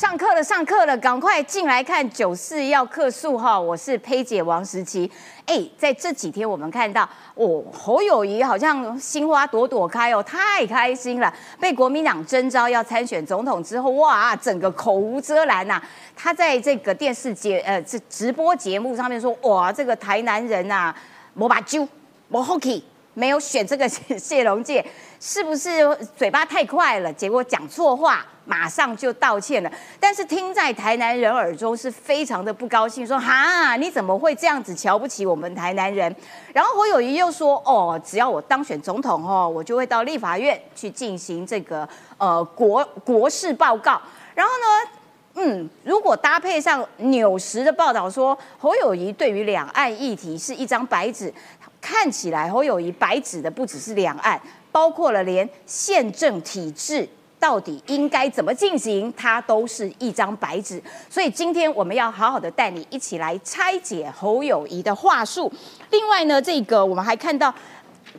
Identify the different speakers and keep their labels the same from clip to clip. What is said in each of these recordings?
Speaker 1: 上课了，上课了，赶快进来看九四要客诉哈！我是佩姐王时琪。哎，在这几天我们看到，哦，侯友谊好像心花朵朵开哦，太开心了。被国民党征召要参选总统之后，哇，整个口无遮拦呐。他在这个电视节呃这直播节目上面说，哇，这个台南人呐，莫把揪，我 hockey。没有选这个谢龙介，是不是嘴巴太快了？结果讲错话，马上就道歉了。但是听在台南人耳中是非常的不高兴，说哈，你怎么会这样子瞧不起我们台南人？然后侯友谊又说，哦，只要我当选总统哦，我就会到立法院去进行这个呃国国事报告。然后呢，嗯，如果搭配上纽时的报道说，侯友谊对于两岸议题是一张白纸。看起来侯友谊白纸的不只是两岸，包括了连宪政体制到底应该怎么进行，它都是一张白纸。所以今天我们要好好的带你一起来拆解侯友谊的话术。另外呢，这个我们还看到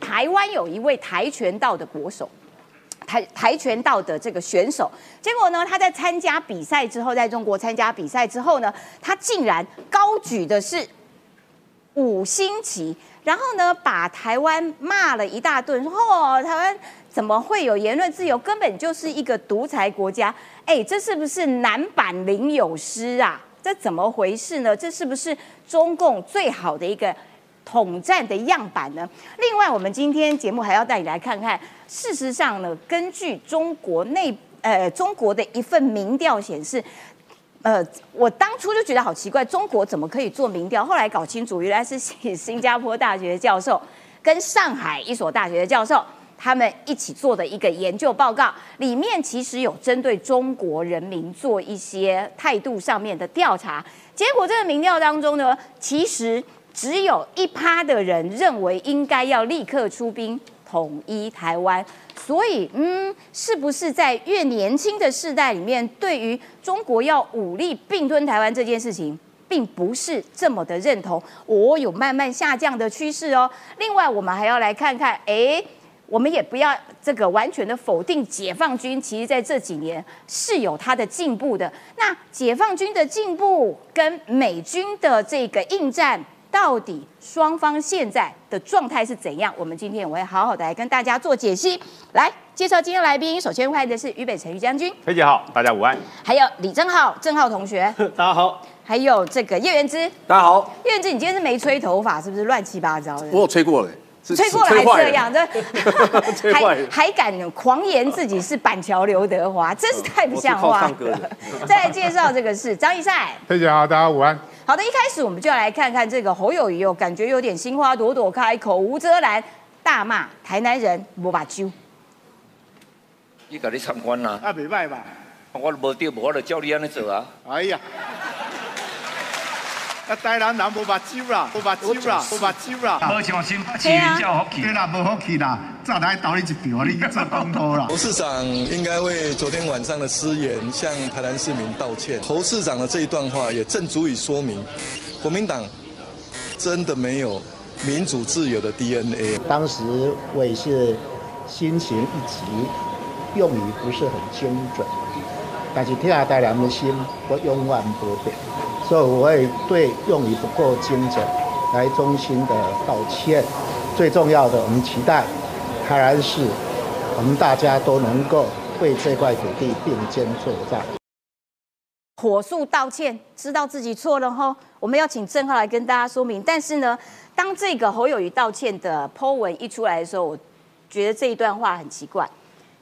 Speaker 1: 台湾有一位跆拳道的国手，跆跆拳道的这个选手，结果呢，他在参加比赛之后，在中国参加比赛之后呢，他竟然高举的是五星级。然后呢，把台湾骂了一大顿，说哦，台湾怎么会有言论自由？根本就是一个独裁国家。哎，这是不是男版林有诗啊？这怎么回事呢？这是不是中共最好的一个统战的样板呢？另外，我们今天节目还要带你来看看，事实上呢，根据中国内呃中国的一份民调显示。呃，我当初就觉得好奇怪，中国怎么可以做民调？后来搞清楚，原来是新 新加坡大学的教授跟上海一所大学的教授他们一起做的一个研究报告，里面其实有针对中国人民做一些态度上面的调查。结果这个民调当中呢，其实只有一趴的人认为应该要立刻出兵统一台湾。所以，嗯，是不是在越年轻的世代里面，对于中国要武力并吞台湾这件事情，并不是这么的认同？我有慢慢下降的趋势哦。另外，我们还要来看看，哎，我们也不要这个完全的否定解放军，其实在这几年是有它的进步的。那解放军的进步跟美军的这个应战。到底双方现在的状态是怎样？我们今天我会好好的来跟大家做解析。来介绍今天来宾，首先欢迎的是于北辰于将军，
Speaker 2: 崔姐好，大家午安。
Speaker 1: 还有李正浩，正浩同学，
Speaker 2: 大家好。
Speaker 1: 还有这个叶元之，
Speaker 3: 大家好。
Speaker 1: 叶元之，你今天是没吹头发，是不是乱七八糟的？
Speaker 3: 我有吹过了，
Speaker 1: 吹过了还这样，这 还还敢狂言自己是板桥刘德华，真是太不像话了。再来介绍这个是张一赛，
Speaker 4: 飞姐好，大家午安。
Speaker 1: 好的，一开始我们就要来看看这个侯友谊哦，感觉有点心花朵朵开，口无遮拦，大骂台南人无把揪。
Speaker 5: 你甲你参观啦？
Speaker 4: 啊，袂歹吧？
Speaker 5: 我无对，无我就教你安尼做啊。
Speaker 4: 哎呀！啊，台南人无把揪啦，无把揪啦，无把揪啦。
Speaker 5: 无像新北市叫福气。
Speaker 4: 对啦，无福气啦。再来倒你一票，你做啦。
Speaker 6: 侯市长应该为昨天晚上的失言向台南市民道歉。侯市长的这一段话也正足以说明，国民党真的没有民主自由的 DNA。
Speaker 7: 当时我也是心情一急，用语不是很精准，但是听下台南的心，我永远不变，所以我会对用语不够精准来衷心的道歉。最重要的，我们期待。台然是我们大家都能够为这块土地并肩作战，
Speaker 1: 火速道歉，知道自己错了后，我们要请郑浩来跟大家说明。但是呢，当这个侯友谊道歉的 Po 文一出来的时候，我觉得这一段话很奇怪。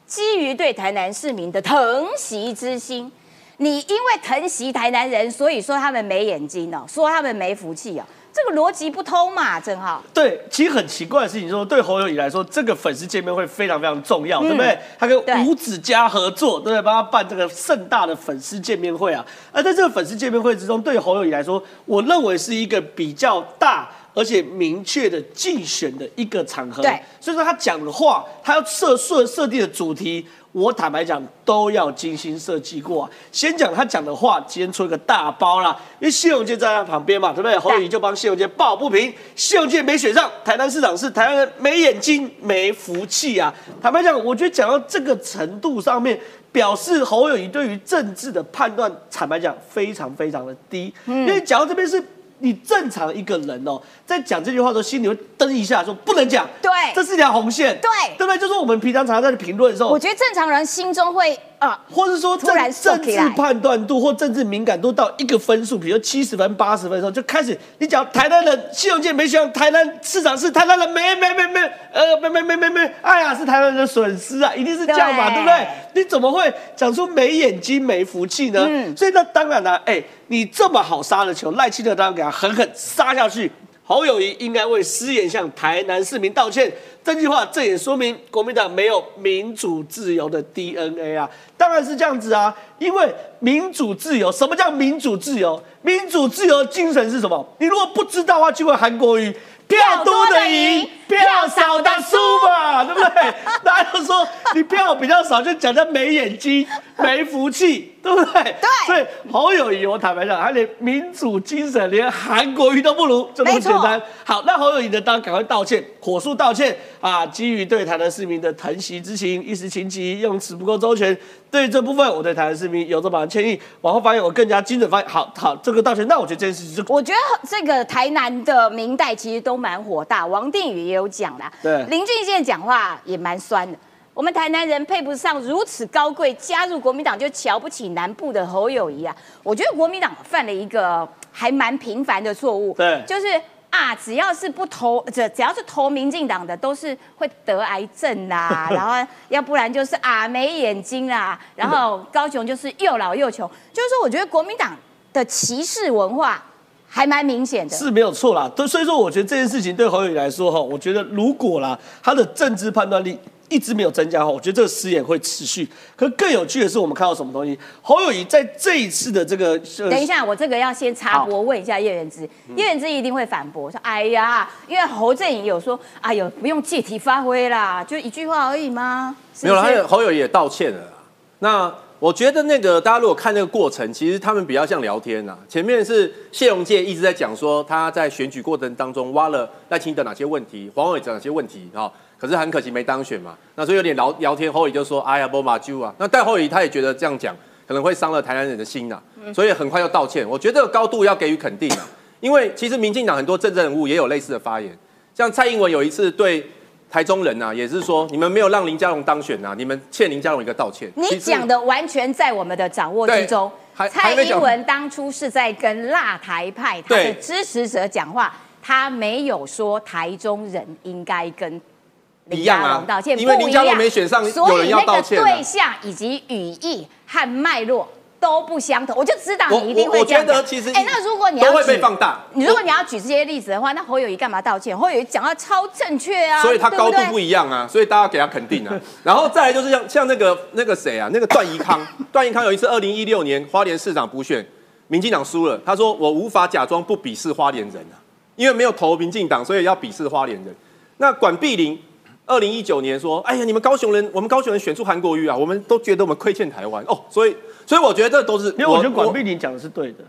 Speaker 1: 基于对台南市民的疼惜之心，你因为疼惜台南人，所以说他们没眼睛哦，说他们没福气哦。这个逻辑不通嘛，正好。
Speaker 2: 对，其实很奇怪的事情，说对侯友谊来说，这个粉丝见面会非常非常重要，对不对？他跟吴子嘉合作，对不对？帮他办这个盛大的粉丝见面会啊。而在这个粉丝见面会之中，对侯友谊来说，我认为是一个比较大。而且明确的竞选的一个场合。
Speaker 1: 对，
Speaker 2: 所以说他讲的话，他要设设设定的主题。我坦白讲，都要精心设计过。先讲他讲的话，今天出一个大包啦，因为谢永健站在他旁边嘛，对不对？侯友宜就帮谢永健抱不平，谢永健没选上，台南市长是台湾人没眼睛没福气啊！坦白讲，我觉得讲到这个程度上面，表示侯友宜对于政治的判断，坦白讲非常非常的低。因为讲到这边是。你正常一个人哦，在讲这句话的时候，心里会噔一下，说不能讲，
Speaker 1: 对，
Speaker 2: 这是一条红线，
Speaker 1: 对，
Speaker 2: 对不对？就是我们平常常在评论的时候，
Speaker 1: 我觉得正常人心中会。啊，
Speaker 2: 或者说政政治判断度或政治敏感度到一个分数，比如七十分、八十分的时候，就开始你讲台南人信用界没选台南市长是台南人没没没没呃没没没没没，哎呀是台南人的损失啊，一定是这样嘛，对不对？你怎么会讲出没眼睛没福气呢？所以那当然了，哎，你这么好杀的球，赖清德当然给他狠狠杀下去。侯友谊应该为失言向台南市民道歉。这句话，这也说明国民党没有民主自由的 DNA 啊！当然是这样子啊，因为民主自由，什么叫民主自由？民主自由精神是什么？你如果不知道的话，就问韩国瑜。票多的赢，票少的输嘛，对不对？大家都说你票比较少，就讲他没眼睛、没福气，对不对？
Speaker 1: 对。
Speaker 2: 所以侯友谊，我坦白讲，他连民主精神，连韩国瑜都不如，就这么简单。好，那侯友谊呢，当然赶快道歉，火速道歉啊！基于对台南市民的疼惜之情，一时情急，用词不够周全。对这部分，我对台南市民有这么歉意。往后发言，我更加精准发言。好好，这个道歉。那我觉得这件事情是，
Speaker 1: 我觉得这个台南的明代其实都蛮火大。王定宇也有讲啦，
Speaker 2: 对，
Speaker 1: 林俊宪讲话也蛮酸的。我们台南人配不上如此高贵，加入国民党就瞧不起南部的侯友谊啊。我觉得国民党犯了一个还蛮频繁的错误，
Speaker 2: 对，
Speaker 1: 就是。啊，只要是不投，这只要是投民进党的，都是会得癌症啦，然后要不然就是啊没眼睛啦，然后高雄就是又老又穷，就是说，我觉得国民党的歧视文化还蛮明显的，
Speaker 2: 是没有错啦。对，所以说，我觉得这件事情对侯友宜来说，哈，我觉得如果啦，他的政治判断力。一直没有增加哈，我觉得这个失言会持续。可更有趣的是，我们看到什么东西？侯友谊在这一次的这个……
Speaker 1: 等一下，我这个要先插播问一下叶元之，叶元之一定会反驳说：“哎呀，因为侯振颖有说，哎呦，不用借题发挥啦，就一句话而已吗？”
Speaker 3: 没有了，侯友谊也道歉了。那我觉得那个大家如果看那个过程，其实他们比较像聊天呐。前面是谢荣介一直在讲说他在选举过程当中挖了赖清德哪些问题，黄伟哲哪些问题啊。可是很可惜没当选嘛，那所以有点聊聊天，后裔就说：“哎呀，不马就啊。”那戴后裔他也觉得这样讲可能会伤了台南人的心呐，所以很快要道歉。我觉得这个高度要给予肯定啊，因为其实民进党很多政治人物也有类似的发言，像蔡英文有一次对台中人呐，也是说你们没有让林佳龙当选呐，你们欠林佳龙一个道歉。
Speaker 1: 你讲的完全在我们的掌握之中。蔡英文当初是在跟辣台派他的支持者讲话，他没有说台中人应该跟。
Speaker 3: 林佳龙，
Speaker 1: 道歉，
Speaker 3: 因为林佳龙没选上，所以那个。
Speaker 1: 对象以及语义和脉络都不相同，我就知道你一定会这样。
Speaker 3: 我觉得其实，
Speaker 1: 哎，那如果你要
Speaker 3: 会被放大，
Speaker 1: 你如果你要举这些例子的话，那侯友谊干嘛道歉？侯友谊讲话超正确啊，
Speaker 3: 所以他高度不一样啊，所以大家给他肯定啊。然后再来就是像像那个那个谁啊，那个段宜康，段宜康有一次二零一六年花莲市长补选，民进党输了，他说我无法假装不鄙视花莲人啊，因为没有投民进党，所以要鄙视花莲人。那管碧玲。二零一九年说，哎呀，你们高雄人，我们高雄人选出韩国瑜啊，我们都觉得我们亏欠台湾。哦，所以，所以我觉得这都是，
Speaker 2: 因为我觉得管碧玲讲的是对的，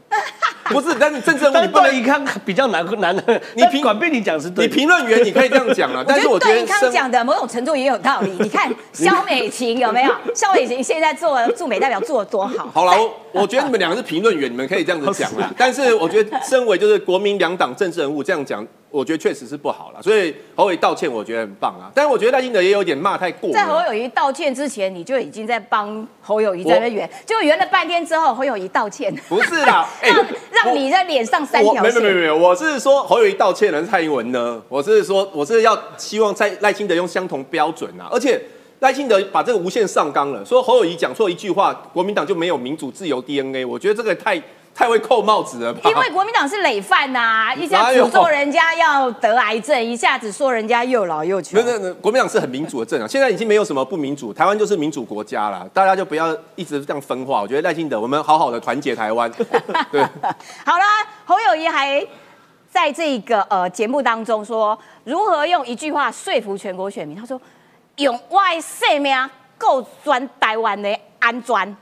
Speaker 3: 不是，但是政治
Speaker 2: 你不能一看比较难难的，你评管被你讲是对，
Speaker 3: 你评论员你可以这样讲啊，但是我觉得
Speaker 1: 康讲的某种程度也有道理，你看肖美琴有没有？肖美琴现在做驻美代表做的多好，
Speaker 3: 好了，我觉得你们两个是评论员，你们可以这样子讲了，但是我觉得身为就是国民两党政治人物这样讲。我觉得确实是不好了，所以侯友谊道歉，我觉得很棒啊。但是我觉得赖清德也有点骂太过。
Speaker 1: 在侯友谊道歉之前，你就已经在帮侯友谊在那圆，就圆了半天之后，侯友谊道歉。
Speaker 3: 不是啦，
Speaker 1: 让让你在脸上三条线。
Speaker 3: 没有没有没有，我是说侯友谊道歉，是蔡英文呢？我是说我是要希望蔡赖清德用相同标准啊，而且赖清德把这个无限上纲了，说侯友谊讲错一句话，国民党就没有民主自由 DNA，我觉得这个太。太会扣帽子了吧？
Speaker 1: 因为国民党是累犯呐，一下诅咒人家要得癌症，一下子说人家又老又穷。
Speaker 3: 那那国民党是很民主的政党，现在已经没有什么不民主，台湾就是民主国家了，大家就不要一直这样分化。我觉得赖清德，我们好好的团结台湾。对，
Speaker 1: 好了，侯友谊还在这个呃节目当中说，如何用一句话说服全国选民？他说，用我的性命够专台湾的安全。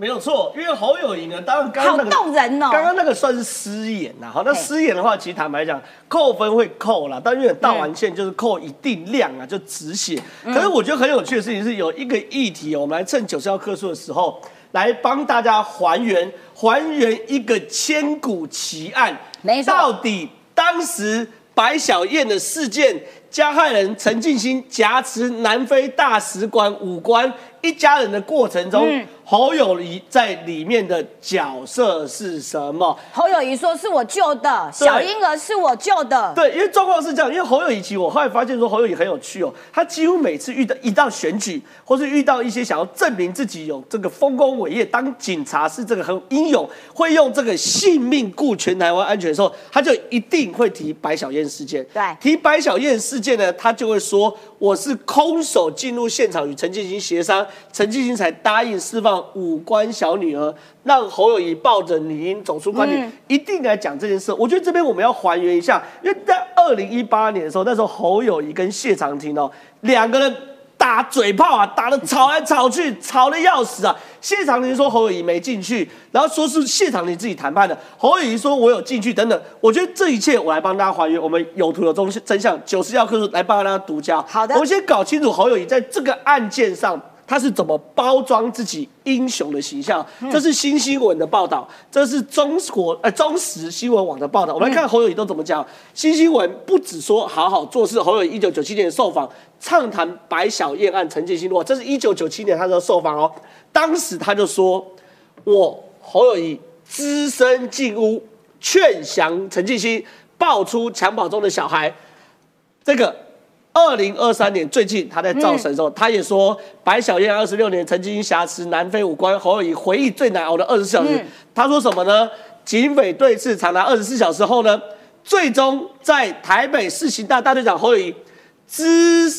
Speaker 2: 没有错，因为侯友谊呢，当然刚
Speaker 1: 好
Speaker 2: 刚那个
Speaker 1: 动人哦。
Speaker 2: 刚刚那个算是失言呐，好，那失言的话，其实坦白讲，扣分会扣啦，但因为道完歉就是扣一定量啊，就止血。可是我觉得很有趣的事情是，有一个议题哦，我们来趁九十号课数的时候，来帮大家还原还原一个千古奇案，
Speaker 1: 没错。
Speaker 2: 到底当时白小燕的事件，加害人陈进兴挟持南非大使馆武官一家人的过程中，
Speaker 1: 嗯
Speaker 2: 侯友谊在里面的角色是什么？
Speaker 1: 侯友谊说是我救的，小婴儿是我救的。
Speaker 2: 对，因为状况是这样，因为侯友谊其实我后来发现说侯友谊很有趣哦，他几乎每次遇到一到选举，或是遇到一些想要证明自己有这个丰功伟业，当警察是这个很英勇，会用这个性命顾全台湾安全的时候，他就一定会提白小燕事件。
Speaker 1: 对
Speaker 2: 提白小燕事件呢，他就会说我是空手进入现场与陈进兴协商，陈进兴才答应释放五官小女儿，让侯友谊抱着女婴走出官邸，
Speaker 1: 嗯
Speaker 2: 一定来讲这件事。我觉得这边我们要还原一下，因为在二零一八年的时候，那时候侯友谊跟谢长廷哦两个人。打嘴炮啊，打的吵来吵去，吵的要死啊！谢长廷说侯友谊没进去，然后说是谢长廷自己谈判的，侯友谊说我有进去等等。我觉得这一切我来帮大家还原，我们有图有真真相，九十要课来帮大家独家。
Speaker 1: 好的
Speaker 2: 我们先搞清楚侯友谊在这个案件上。他是怎么包装自己英雄的形象？这是新新闻的报道，这是中国呃中时新闻网的报道。我们来看侯友谊都怎么讲。新新闻不只说好好做事，侯友谊一九九七年受访畅谈白小燕案陈建新落，这是一九九七年他的受访哦。当时他就说：“我侯友谊只身进屋劝降陈建新，爆出襁褓中的小孩。”这个二零二三年最近他在造神的时候，他也说白小燕二十六年曾经挟持南非武官侯友谊，回忆最难熬的二十四小时。他说什么呢？警匪对峙长达二十四小时后呢，最终在台北市刑大大队长侯友谊只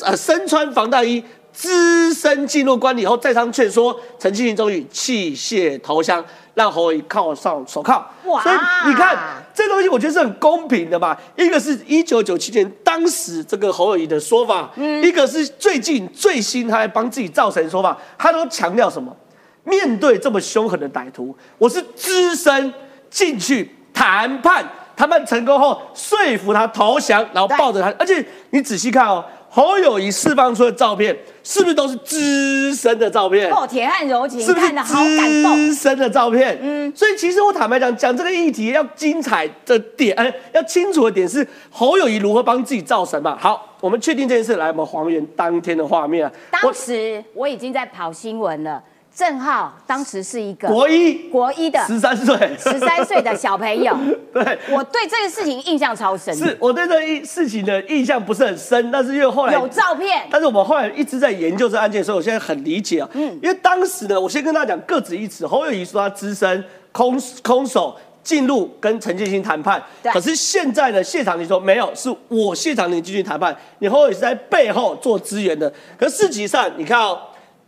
Speaker 2: 呃身穿防弹衣。只身进入关里后，再三劝说，陈庆终于弃械投降，让侯友谊铐上手铐。
Speaker 1: 哇
Speaker 2: 所以你看，这东西我觉得是很公平的嘛。一个是一九九七年当时这个侯友谊的说法，一个是最近最新他还帮自己造神说法，他都强调什么？面对这么凶狠的歹徒，我是只身进去谈判，谈判成功后说服他投降，然后抱着他，而且你仔细看哦，侯友谊释放出的照片是不是都是资深的照片？
Speaker 1: 哦，铁汉柔情，
Speaker 2: 是不是
Speaker 1: 看的好感动。
Speaker 2: 资深的照片？嗯，所以其实我坦白讲，讲这个议题要精彩的点，呃，要清楚的点是侯友谊如何帮自己造神嘛。好，我们确定这件事，来，我们还原当天的画面啊。
Speaker 1: 当时我已经在跑新闻了，郑浩当时是一个
Speaker 2: 国一
Speaker 1: 国一的
Speaker 2: 十三岁，
Speaker 1: 十三岁的小朋友，
Speaker 2: 对。
Speaker 1: 我对这个事情印象超深。
Speaker 2: 是我对这一事情的印象不是很深，但是因为后来
Speaker 1: 有照片，
Speaker 2: 但是我们后来一直在研究这案件，所以我现在很理解啊。嗯，因为当时呢，我先跟大家讲各执一词。侯友谊说他资深空空手进入跟陈建新谈判，
Speaker 1: 对
Speaker 2: 可是现在呢，谢长廷说没有，是我谢长廷进去谈判，你侯友谊是在背后做支援的。可事实上，你看哦，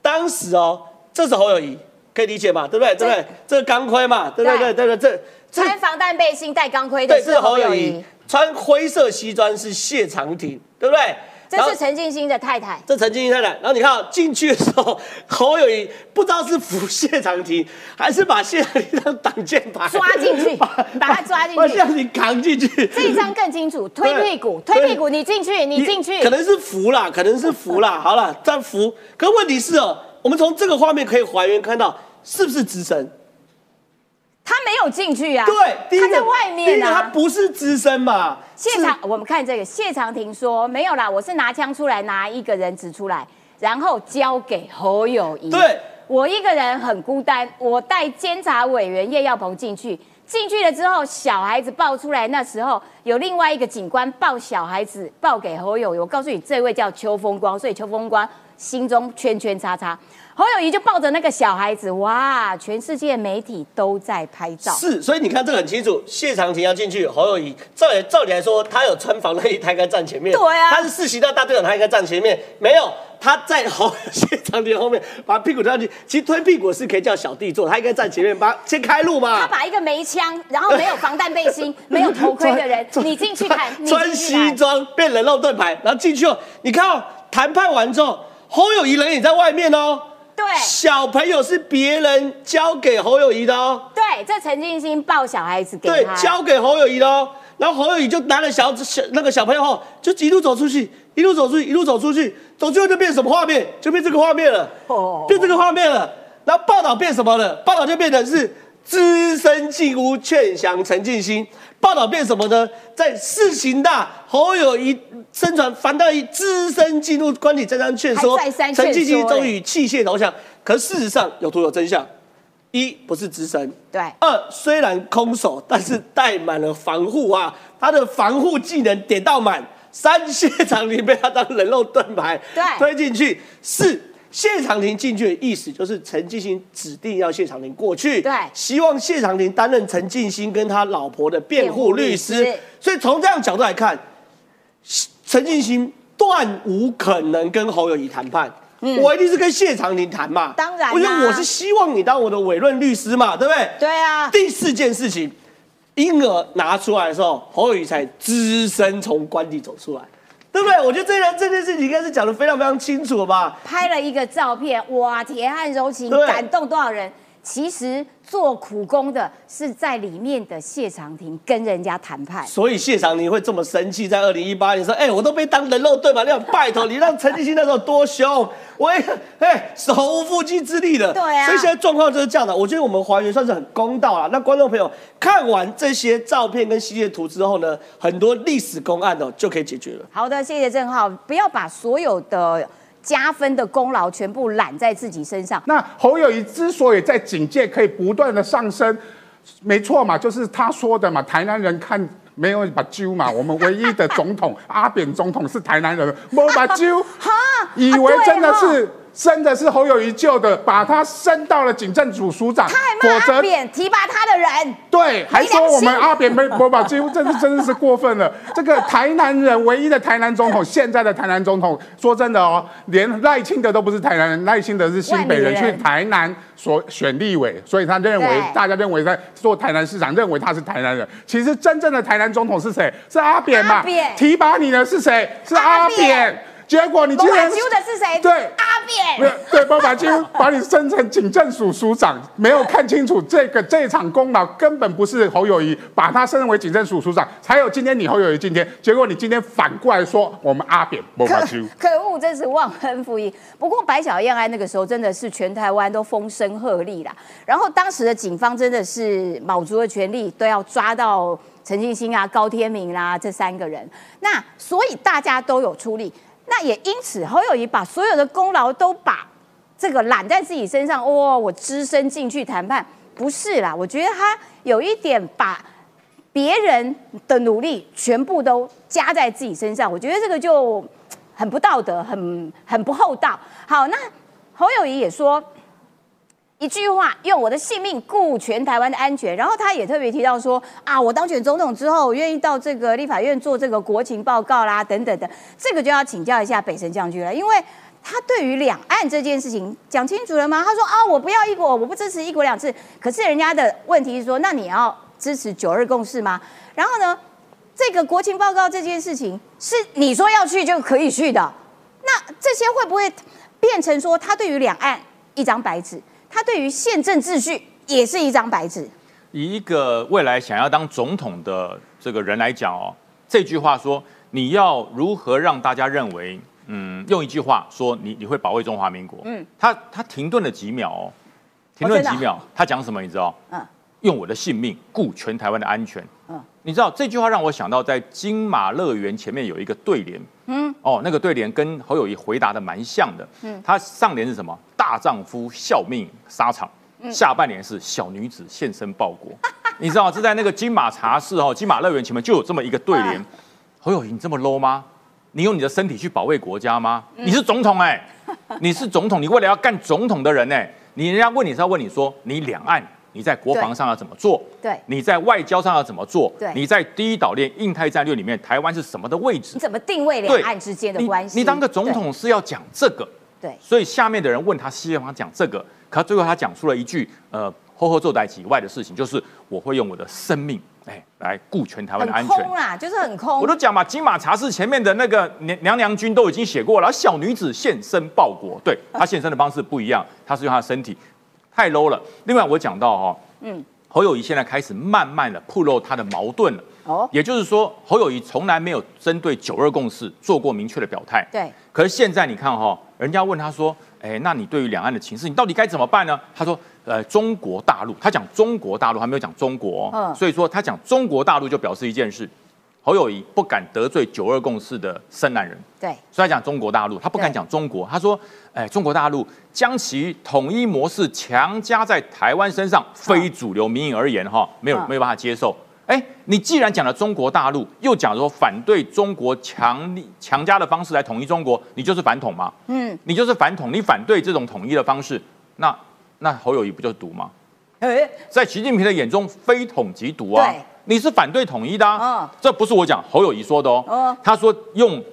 Speaker 2: 当时哦，这是侯友谊，可以理解嘛？对不对？对不对？这是钢盔嘛？对不对？
Speaker 1: 对
Speaker 2: 对对对，这这
Speaker 1: 穿防弹背心、戴钢盔的
Speaker 2: 对，
Speaker 1: 是
Speaker 2: 是侯友谊穿灰色西装是谢长廷，对不对？
Speaker 1: 这是陈静心的太太。
Speaker 2: 这陈静心太太，然后你看哦进去的时候，侯友谊不知道是扶谢长廷，还是把谢长廷当挡箭牌
Speaker 1: 抓进去 把他抓进去
Speaker 2: 把谢长廷扛进去。
Speaker 1: 这一张更清楚，推屁股，推屁股，你进去，你进去
Speaker 2: 可。能是扶啦，可能是扶啦。好了，这样扶。可问题是哦，我们从这个画面可以还原看到，是不是资深？
Speaker 1: 他没有进去啊，
Speaker 2: 对，第一个
Speaker 1: 他在外
Speaker 2: 第一个他。不是资深嘛？是
Speaker 1: 谢长，我们看这个，谢长廷说没有啦，我是拿枪出来，拿一个人指出来，然后交给侯友谊。
Speaker 2: 对，
Speaker 1: 我一个人很孤单，我带监察委员叶耀鹏进去，进去了之后，小孩子抱出来，那时候有另外一个警官抱小孩子抱给侯友谊。我告诉你，这位叫邱风光，所以邱风光心中圈圈叉叉。侯友谊就抱着那个小孩子，哇！全世界媒体都在拍照。
Speaker 2: 是，所以你看这个很清楚，谢长廷要进去，侯友谊照理照理来说，他有穿防弹衣，他应该站前面。
Speaker 1: 对啊
Speaker 2: 他是世袭到大队长，他应该站前面。没有，他在侯谢长廷后面，把屁股推上去。其实推屁股是可以叫小弟做，他应该站前面，把先开路嘛。
Speaker 1: 他把一个没枪，然后没有防弹背心、没有头盔的人，你进去看，
Speaker 2: 穿西装变人肉盾牌，然后进去哦，你看哦，谈判完之后，侯友谊人也在外面哦。
Speaker 1: 对
Speaker 2: 小朋友是别人交给侯友谊的哦。
Speaker 1: 对，这陈进兴抱小孩子给
Speaker 2: 对，
Speaker 1: 他，
Speaker 2: 交给侯友谊的哦。然后侯友谊就拿了小小那个小朋友后，就一路走出去，一路走出去，一路走出去，走最后就变什么画面？就变这个画面了，
Speaker 1: 哦
Speaker 2: 变这个画面了。然后报道变什么了？报道就变成是资深进屋劝降陈进兴。报道变什么呢？在事情大侯友谊身传樊大义资深进入官邸，再三劝说陈进兴终
Speaker 1: 欸
Speaker 2: 于弃械投降。可事实上有图有真相，一不是资深，
Speaker 1: 对
Speaker 2: 二虽然空手，但是带满了防护啊，他的防护技能点到满。三谢长廷被他当人肉盾牌
Speaker 1: 对
Speaker 2: 推进去。四谢长廷进去的意思就是陈进兴指定要谢长廷过去，
Speaker 1: 对。
Speaker 2: 希望谢长廷担任陈进兴跟他老婆的辩护律师。所以从这样角度来看，陈进兴断无可能跟侯友谊谈判。我一定是跟谢长廷谈嘛，
Speaker 1: 嗯当然啦
Speaker 2: 我觉得我是希望你当我的委任律师嘛，对不对？
Speaker 1: 对啊，
Speaker 2: 第四件事情，婴儿拿出来的时候，侯友谊才只身从官邸走出来，对不对？我觉得这件这件事情应该是讲的非常非常清楚吧？
Speaker 1: 拍了一个照片，哇，铁汉柔情，感动多少人？其实做苦工的是在里面的谢长廷跟人家谈判。
Speaker 2: 所以谢长廷会这么生气，在二零一八年说：“哎、我都被当人肉对吧，你想拜托你让陈立新那时候多凶，我也哎手无缚鸡之力的。”
Speaker 1: 对啊
Speaker 2: 所以现在状况就是这样的。我觉得我们还原算是很公道了。那观众朋友看完这些照片跟系列图之后呢，很多历史公案哦就可以解决了。
Speaker 1: 好的，谢谢郑浩，不要把所有的加分的功劳全部揽在自己身上。
Speaker 8: 那侯友谊之所以在警界可以不断的上升，没错嘛，就是他说的嘛，台南人看。没有把揪嘛，我们唯一的总统 阿扁总统是台南人，没把揪，
Speaker 1: 哈，
Speaker 8: 以为真的是真的是侯友谊救的，把他升到了警政署署长，
Speaker 1: 他还骂阿扁提拔他的人，
Speaker 8: 对，还说我们阿扁没没把几乎真是真的是过分了。这个台南人唯一的台南总统，现在的台南总统，说真的哦，连赖清德都不是台南人，赖清德是新北人，
Speaker 1: 人
Speaker 8: 去台南所选立委，所以他认为大家认为在做台南市长，认为他是台南人。其实真正的台南总统是谁？是阿扁嘛？
Speaker 1: 阿扁
Speaker 8: 提拔你的是谁？是阿
Speaker 1: 扁。
Speaker 8: 结果你
Speaker 1: 罗马
Speaker 8: 竟然
Speaker 1: 揪的是谁？
Speaker 8: 对
Speaker 1: 阿
Speaker 8: 对
Speaker 1: 扁。
Speaker 8: 对，爸爸几乎把你升成警政署署长，没有看清楚这个这场功劳根本不是侯友谊把他升为警政署署长，才有今天你侯友谊今天。结果你今天反过来说我们阿扁不把揪，
Speaker 1: 可恶，真是忘恩负义。不过白小燕案那个时候真的是全台湾都风声鹤唳啦，然后当时的警方真的是卯足了全力都要抓到陈进兴啊、高天明啦、这三个人，那所以大家都有出力，那也因此侯友谊把所有的功劳都把这个揽在自己身上，哦，我只身进去谈判，不是啦，我觉得他有一点把。别人的努力全部都加在自己身上，我觉得这个就很不道德，很很不厚道。好，那侯友谊也说一句话，用我的性命顾全台湾的安全。然后他也特别提到说啊，我当选总统之后，我愿意到这个立法院做这个国情报告啦，等等的。这个就要请教一下北辰将军了，因为。他对于两岸这件事情讲清楚了吗？他说啊，我不要一国，我不支持一国两制。可是人家的问题是说，那你要支持九二共识吗？然后呢，这个国情报告这件事情是你说要去就可以去的，那这些会不会变成说他对于两岸一张白纸，他对于宪政秩序也是一张白纸？
Speaker 9: 以一个未来想要当总统的这个人来讲哦，这句话说你要如何让大家认为，嗯，用一句话说你你会保卫中华民国，
Speaker 1: 嗯
Speaker 9: 嗯，他他停顿了几秒哦，停顿几秒，他讲什么你知道？
Speaker 1: 嗯
Speaker 9: 用我的性命顾全台湾的安全。你知道这句话让我想到在金马乐园前面有一个对联，嗯，哦，那个对联跟侯友谊回答的蛮像的。嗯，他上联是什么？大丈夫效命沙场，下半联是小女子现身报国。你知道这在那个金马茶室哦，金马乐园前面就有这么一个对联。侯友谊，你这么 low 吗？你用你的身体去保卫国家吗？你是总统哎、你是总统，你为了要干总统的人呢，你人家问你是要问你说，你两岸你在国防上要怎么做？
Speaker 1: 对，
Speaker 9: 你在外交上要怎么做？
Speaker 1: 对
Speaker 9: 你在第一岛链印太战略里面，台湾是什么的位置
Speaker 1: 你？怎么定位两岸之间的关系？
Speaker 9: 你当个总统是要讲这个，
Speaker 1: 对，
Speaker 9: 所以下面的人问他，希望他讲这个，可最后他讲出了一句，呃，后后奏代以外的事情，就是我会用我的生命，哎，来顾全台湾的安全。
Speaker 1: 空啦，就是很空。
Speaker 9: 我都讲嘛，金马茶室前面的那个娘娘娘军都已经写过了，小女子现身报国，对她现身的方式不一样，她是用她的身体，太 low 了。另外我讲到哈、
Speaker 1: 嗯，
Speaker 9: 侯友谊现在开始慢慢的暴露他的矛盾了。
Speaker 1: 哦，
Speaker 9: 也就是说，侯友谊从来没有针对九二共识做过明确的表态。
Speaker 1: 对，
Speaker 9: 可是现在你看哈、人家问他说：“哎，那你对于两岸的情势，你到底该怎么办呢？”他说：“呃，中国大陆，他讲中国大陆，还没有讲中国、哦。
Speaker 1: 嗯
Speaker 9: 所以说他讲中国大陆就表示一件事：侯友谊不敢得罪九二共识的深蓝人。
Speaker 1: 对，
Speaker 9: 所以他讲中国大陆，他不敢讲中国。他说：“哎，中国大陆将其统一模式强加在台湾身上，非主流民意而言，哈，没有
Speaker 1: 嗯
Speaker 9: 没有办法接受。哎，你既然讲了中国大陆，又讲说反对中国强力强加的方式来统一中国，你就是反统嘛？
Speaker 1: 嗯，
Speaker 9: 你就是反统，你反对这种统一的方式，那那侯友谊不就是毒吗？
Speaker 1: 哎，
Speaker 9: 在习近平的眼中，非统即毒啊
Speaker 1: 对！
Speaker 9: 你是反对统一的、啊，
Speaker 1: 嗯
Speaker 9: 这不是我讲，侯友谊说的哦。
Speaker 1: 哦
Speaker 9: 他说用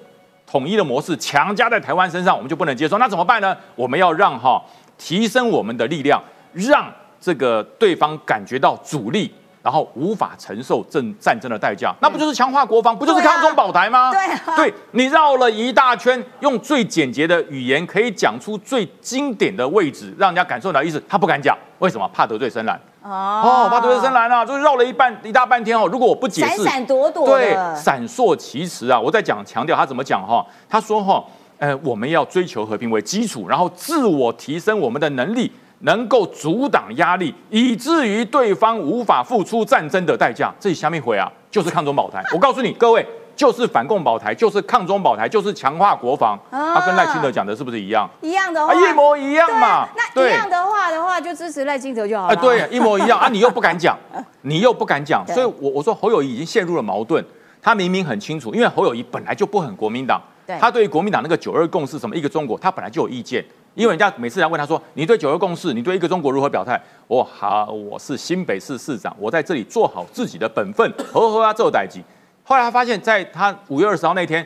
Speaker 9: 统一的模式强加在台湾身上，我们就不能接受。那怎么办呢？我们要让哈提升我们的力量，让这个对方感觉到阻力。然后无法承受战战争的代价，那不就是强化国防，不就是抗中保台吗？
Speaker 1: 对啊
Speaker 9: 对你绕了一大圈，用最简洁的语言可以讲出最经典的位置，让人家感受到意思。他不敢讲，为什么？怕得罪深蓝。哦，怕得罪深蓝啊，就是绕了一半一大半天哦。如果我不解释，
Speaker 1: 闪闪躲躲
Speaker 9: 对，
Speaker 1: 的，
Speaker 9: 闪烁其词啊！我在讲强调他怎么讲哈，他说哈，呃，我们要追求和平为基础，然后自我提升我们的能力，能够阻挡压力，以至于对方无法付出战争的代价。这下面回啊，就是抗中保台。我告诉你各位，就是反共保台，就是抗中保台，就是强化国防。
Speaker 1: 啊
Speaker 9: 他跟赖清德讲的是不是一样？
Speaker 1: 一样的话，
Speaker 9: 啊，一模一样嘛
Speaker 1: 啊。那一。样的话的话，就支持赖清德就好了。
Speaker 9: 啊，对，一模一样 啊！你又不敢讲，你又不敢讲，所以我我说侯友谊已经陷入了矛盾。他明明很清楚，因为侯友谊本来就不很国民党
Speaker 1: 对，
Speaker 9: 他对于国民党那个九二共识什么一个中国，他本来就有意见。因为人家每次来问他说：“你对九二共识，你对一个中国如何表态？”我好，我是新北市市长，我在这里做好自己的本分，呵呵啊做代级。后来他发现，在他五月二十号那天，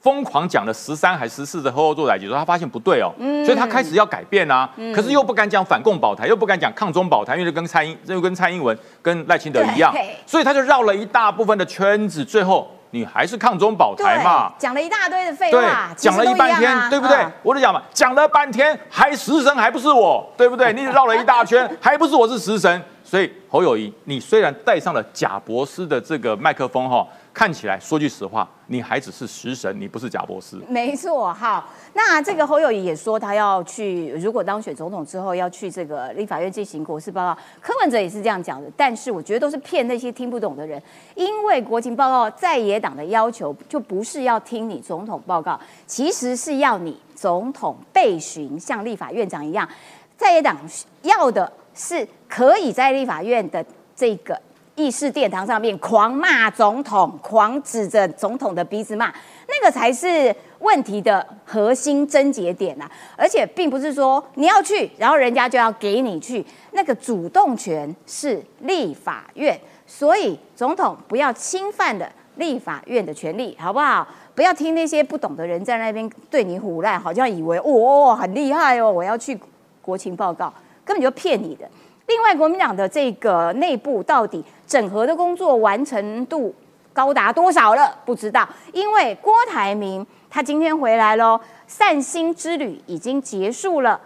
Speaker 9: 疯狂讲了十三还十四的后后做代级，之后他发现不对哦，所以他开始要改变啊，可是又不敢讲反共保台，又不敢讲抗中保台，因为就跟蔡英，就跟蔡英文、跟赖清德一样，所以他就绕了一大部分的圈子，最后你还是抗中保台嘛。
Speaker 1: 讲了一大堆的废
Speaker 9: 对
Speaker 1: 话，，
Speaker 9: 讲了一半天，对不对？
Speaker 1: 嗯
Speaker 9: 我就讲嘛，讲了半天，还食神还不是我，对不对？你绕了一大圈，还不是我是食神。所以侯友谊，你虽然戴上了贾博士的这个麦克风哈，看起来说句实话，你还只是食神，你不是贾博士。
Speaker 1: 没错，哈，那这个侯友谊也说他要去，如果当选总统之后要去这个立法院进行国事报告。柯文哲也是这样讲的，但是我觉得都是骗那些听不懂的人，因为国情报告在野党的要求就不是要听你总统报告，其实是要你总统被询，像立法院长一样，在野党要的是可以在立法院的这个议事殿堂上面狂骂总统，狂指着总统的鼻子骂，那个才是问题的核心症结点啊！而且并不是说你要去，然后人家就要给你去，那个主动权是立法院，所以总统不要侵犯的立法院的权利，好不好？不要听那些不懂的人在那边对你胡乱，好像以为哦很厉害哦，我要去国情报告，根本就骗你的。另外，国民党的这个内部到底整合的工作完成度高达多少了？不知道，因为郭台铭他今天回来喽，散心之旅已经结束了。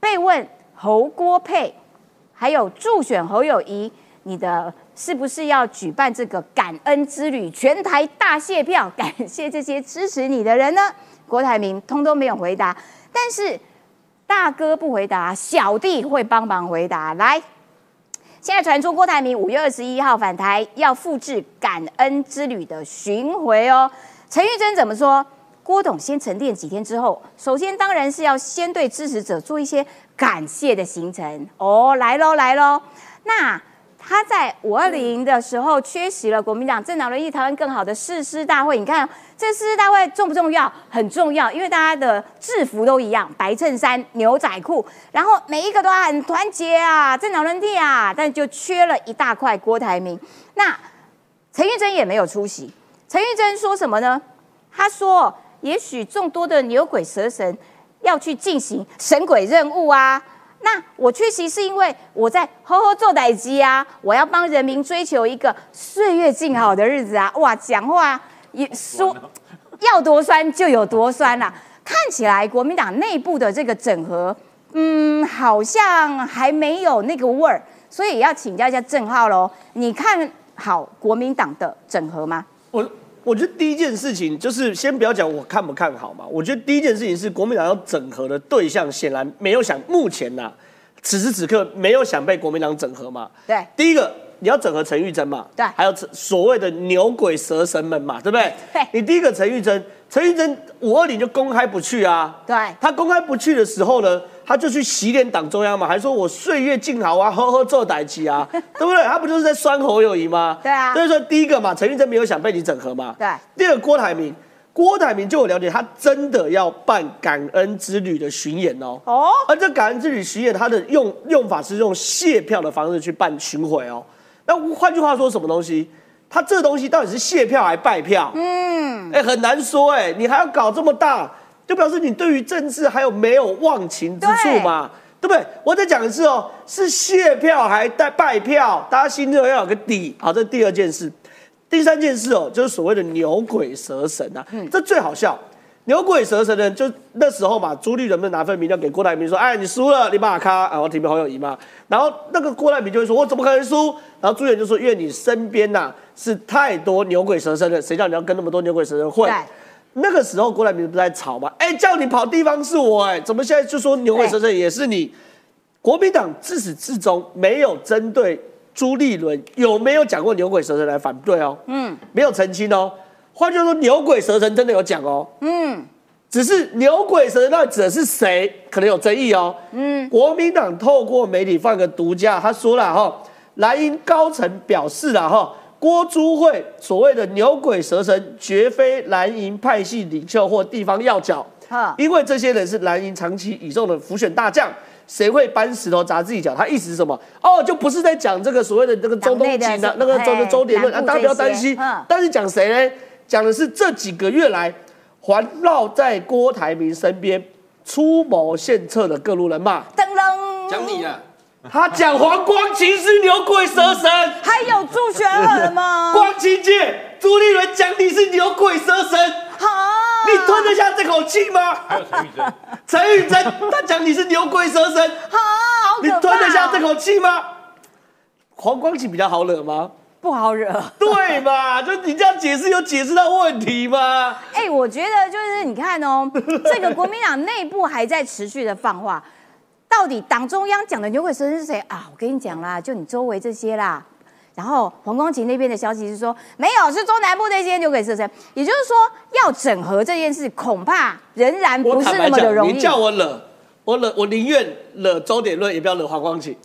Speaker 1: 被问侯郭配，还有助选侯友谊，你的是不是要举办这个感恩之旅，全台大谢票，感谢这些支持你的人呢？郭台铭通通没有回答，但是大哥不回答，小弟会帮忙回答。来，现在传出郭台铭五月二十一号返台，要复制感恩之旅的巡回哦。陈玉珍怎么说？郭董先沉淀几天之后，首先当然是要先对支持者做一些感谢的行程哦。来喽，来喽。那他在五二零的时候缺席了国民党政党轮替台湾更好的誓师大会。你看这誓师大会重不重要？很重要，因为大家的制服都一样，白衬衫、牛仔裤，然后每一个都很团结啊，政党轮替啊，但就缺了一大块郭台铭。那陈玉珍也没有出席。陈玉珍说什么呢？他说：“也许众多的牛鬼蛇神要去进行神鬼任务啊。”那我缺席是因为我在呵呵做代机啊，我要帮人民追求一个岁月静好的日子啊！哇，讲话也说要多酸就有多酸啦。看起来国民党内部的这个整合，嗯，好像还没有那个味儿，所以要请教一下郑浩喽。你看好国民党的整合吗？
Speaker 2: 我我觉得第一件事情就是先不要讲我看不看好嘛。我觉得第一件事情是国民党要整合的对象，显然没有想目前呐。此时此刻没有想被国民党整合嘛？
Speaker 1: 对，
Speaker 2: 第一个你要整合陈玉珍嘛？
Speaker 1: 对，
Speaker 2: 还有所谓的牛鬼蛇神们嘛？对不对？
Speaker 1: 对，
Speaker 2: 你第一个陈玉珍，陈玉珍五二零就公开不去啊。
Speaker 1: 对，
Speaker 2: 他公开不去的时候呢，他就去洗脸党中央嘛，还说我岁月静好啊，呵呵做歹机啊，对不对？他不就是在酸侯友谊吗？
Speaker 1: 对啊。
Speaker 2: 所以说第一个嘛，陈玉珍没有想被你整合嘛？
Speaker 1: 对。
Speaker 2: 第二个郭台铭。郭台铭就我了解，他真的要办感恩之旅的巡演哦。哦，而这感恩之旅巡演，他的用用法是用谢票的方式去办巡回哦。那换句话说，什么东西？他这东西到底是谢票还拜票？嗯，哎，很难说哎。你还要搞这么大，就表示你对于政治还有没有忘情之处嘛？对不对？我再讲一次哦，是谢票还带拜票？大家心中要有个底。好，这第二件事。第三件事哦，就是所谓的牛鬼蛇神啊，嗯这最好笑。牛鬼蛇神呢，就那时候嘛，朱立伦不是拿份名料给郭台铭说：“哎，你输了，你把卡啊，我提名侯友谊嘛。”然后那个郭台铭就会说：“我怎么可能输？”然后朱立伦就说：“因为你身边呐是太多牛鬼蛇神了，谁叫你要跟那么多牛鬼蛇神混？”那个时候郭台铭不在吵吗？哎，叫你跑地方是我，哎，怎么现在就说牛鬼蛇神也是你？国民党自始至终没有针对。朱立伦有没有讲过牛鬼蛇神来反对哦？嗯，没有澄清哦。换句话说，牛鬼蛇神真的有讲哦。嗯，只是牛鬼蛇神到底指的是谁，可能有争议哦。嗯，国民党透过媒体放个独家，他说了哈，蓝营高层表示了哈，郭朱会所谓的牛鬼蛇神绝非蓝营派系领袖或地方要角，哈，因为这些人是蓝营长期倚重的浮选大将。谁会搬石头砸自己脚？他意思是什么？哦，就不是在讲这个所谓的那个中东锦的那个周的周点论啊，大家不要担心。但是讲谁呢？讲的是这几个月来环绕在郭台铭身边出谋献策的各路人马。
Speaker 1: 噔噔，
Speaker 3: 讲你啊！
Speaker 2: 他讲黄光琴是牛鬼蛇神，
Speaker 1: 还有朱学恒吗？
Speaker 2: 光琴姐，朱立伦讲你是牛鬼蛇神，好，你吞得下这口气吗？
Speaker 9: 还有陈玉珍，
Speaker 2: 陈玉珍他讲你是牛鬼蛇神，
Speaker 1: 好，
Speaker 2: 你吞得下这口气吗？黄光琴比较好惹吗？
Speaker 1: 不好惹，
Speaker 2: 对嘛？就你这样解释，有解释到问题吗？
Speaker 1: 哎，我觉得就是你看哦，这个国民党内部还在持续的放话。到底党中央讲的牛鬼蛇神是谁啊？我跟你讲啦，就你周围这些啦。然后黄光琴那边的消息是说，没有，是中南部那些牛鬼蛇神。也就是说，要整合这件事，恐怕仍然不是那么的容易。
Speaker 2: 你叫我惹，我惹，我宁愿惹周点论，也不要惹黄光琴。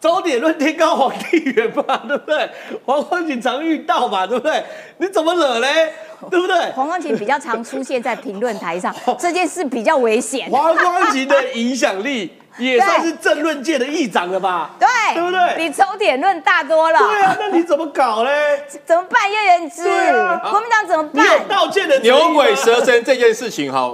Speaker 2: 周点论天高皇帝远嘛，对不对？黄光琴常遇到嘛，对不对？你怎么惹嘞？对不对？
Speaker 1: 黄光琴比较常出现在评论台上，这件事比较危险。
Speaker 2: 黄光琴的影响力。也算是政论界的议长了吧？
Speaker 1: 对，
Speaker 2: 对不对？
Speaker 1: 比抽点论大多了。
Speaker 2: 对啊，那你怎么搞嘞？
Speaker 1: 怎么办？叶元之，国民党怎么办？
Speaker 2: 你有道歉的
Speaker 3: 牛鬼蛇神这件事情哈，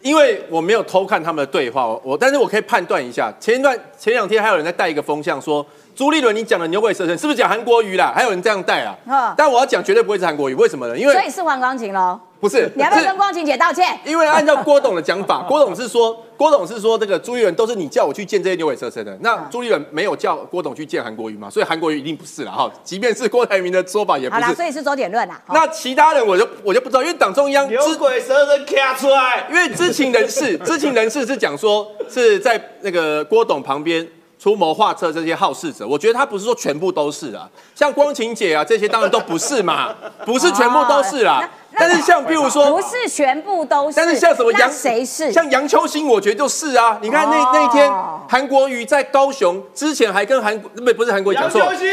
Speaker 3: 因为我没有偷看他们的对话，我但是我可以判断一下。前一段前两天还有人在带一个风向说。朱立伦，你讲的牛鬼蛇神是不是讲韩国瑜啦？还有人这样带啊？但我要讲绝对不会是韩国瑜，为什么呢？因为
Speaker 1: 所以是黄光琴喽？
Speaker 3: 不是，
Speaker 1: 你要不要跟光晴姐道歉？
Speaker 3: 因为按照郭董的讲法，郭董是说，郭董是说这个朱立伦都是你叫我去见这些牛鬼蛇神的。那朱立伦没有叫郭董去见韩国瑜嘛？所以韩国瑜一定不是了哈。即便是郭台铭的说法也不是。
Speaker 1: 所以是周点论啦。
Speaker 3: 那其他人我就我就不知道，因为党中央
Speaker 2: 牛鬼蛇神卡出来，
Speaker 3: 因为知情人士 知情人士是讲说是在那个郭董旁边。出谋划策这些好事者，我觉得他不是说全部都是啊，像光晴姐啊这些当然都不是嘛，不是全部都是啦。但是像譬如说，
Speaker 1: 不是全部都是，
Speaker 3: 但是像什么杨
Speaker 1: 谁是？
Speaker 3: 像杨秋兴，我觉得就是啊。你看那那一天，韩国瑜在高雄之前还跟韩不不是韩国瑜讲错，
Speaker 2: 杨秋兴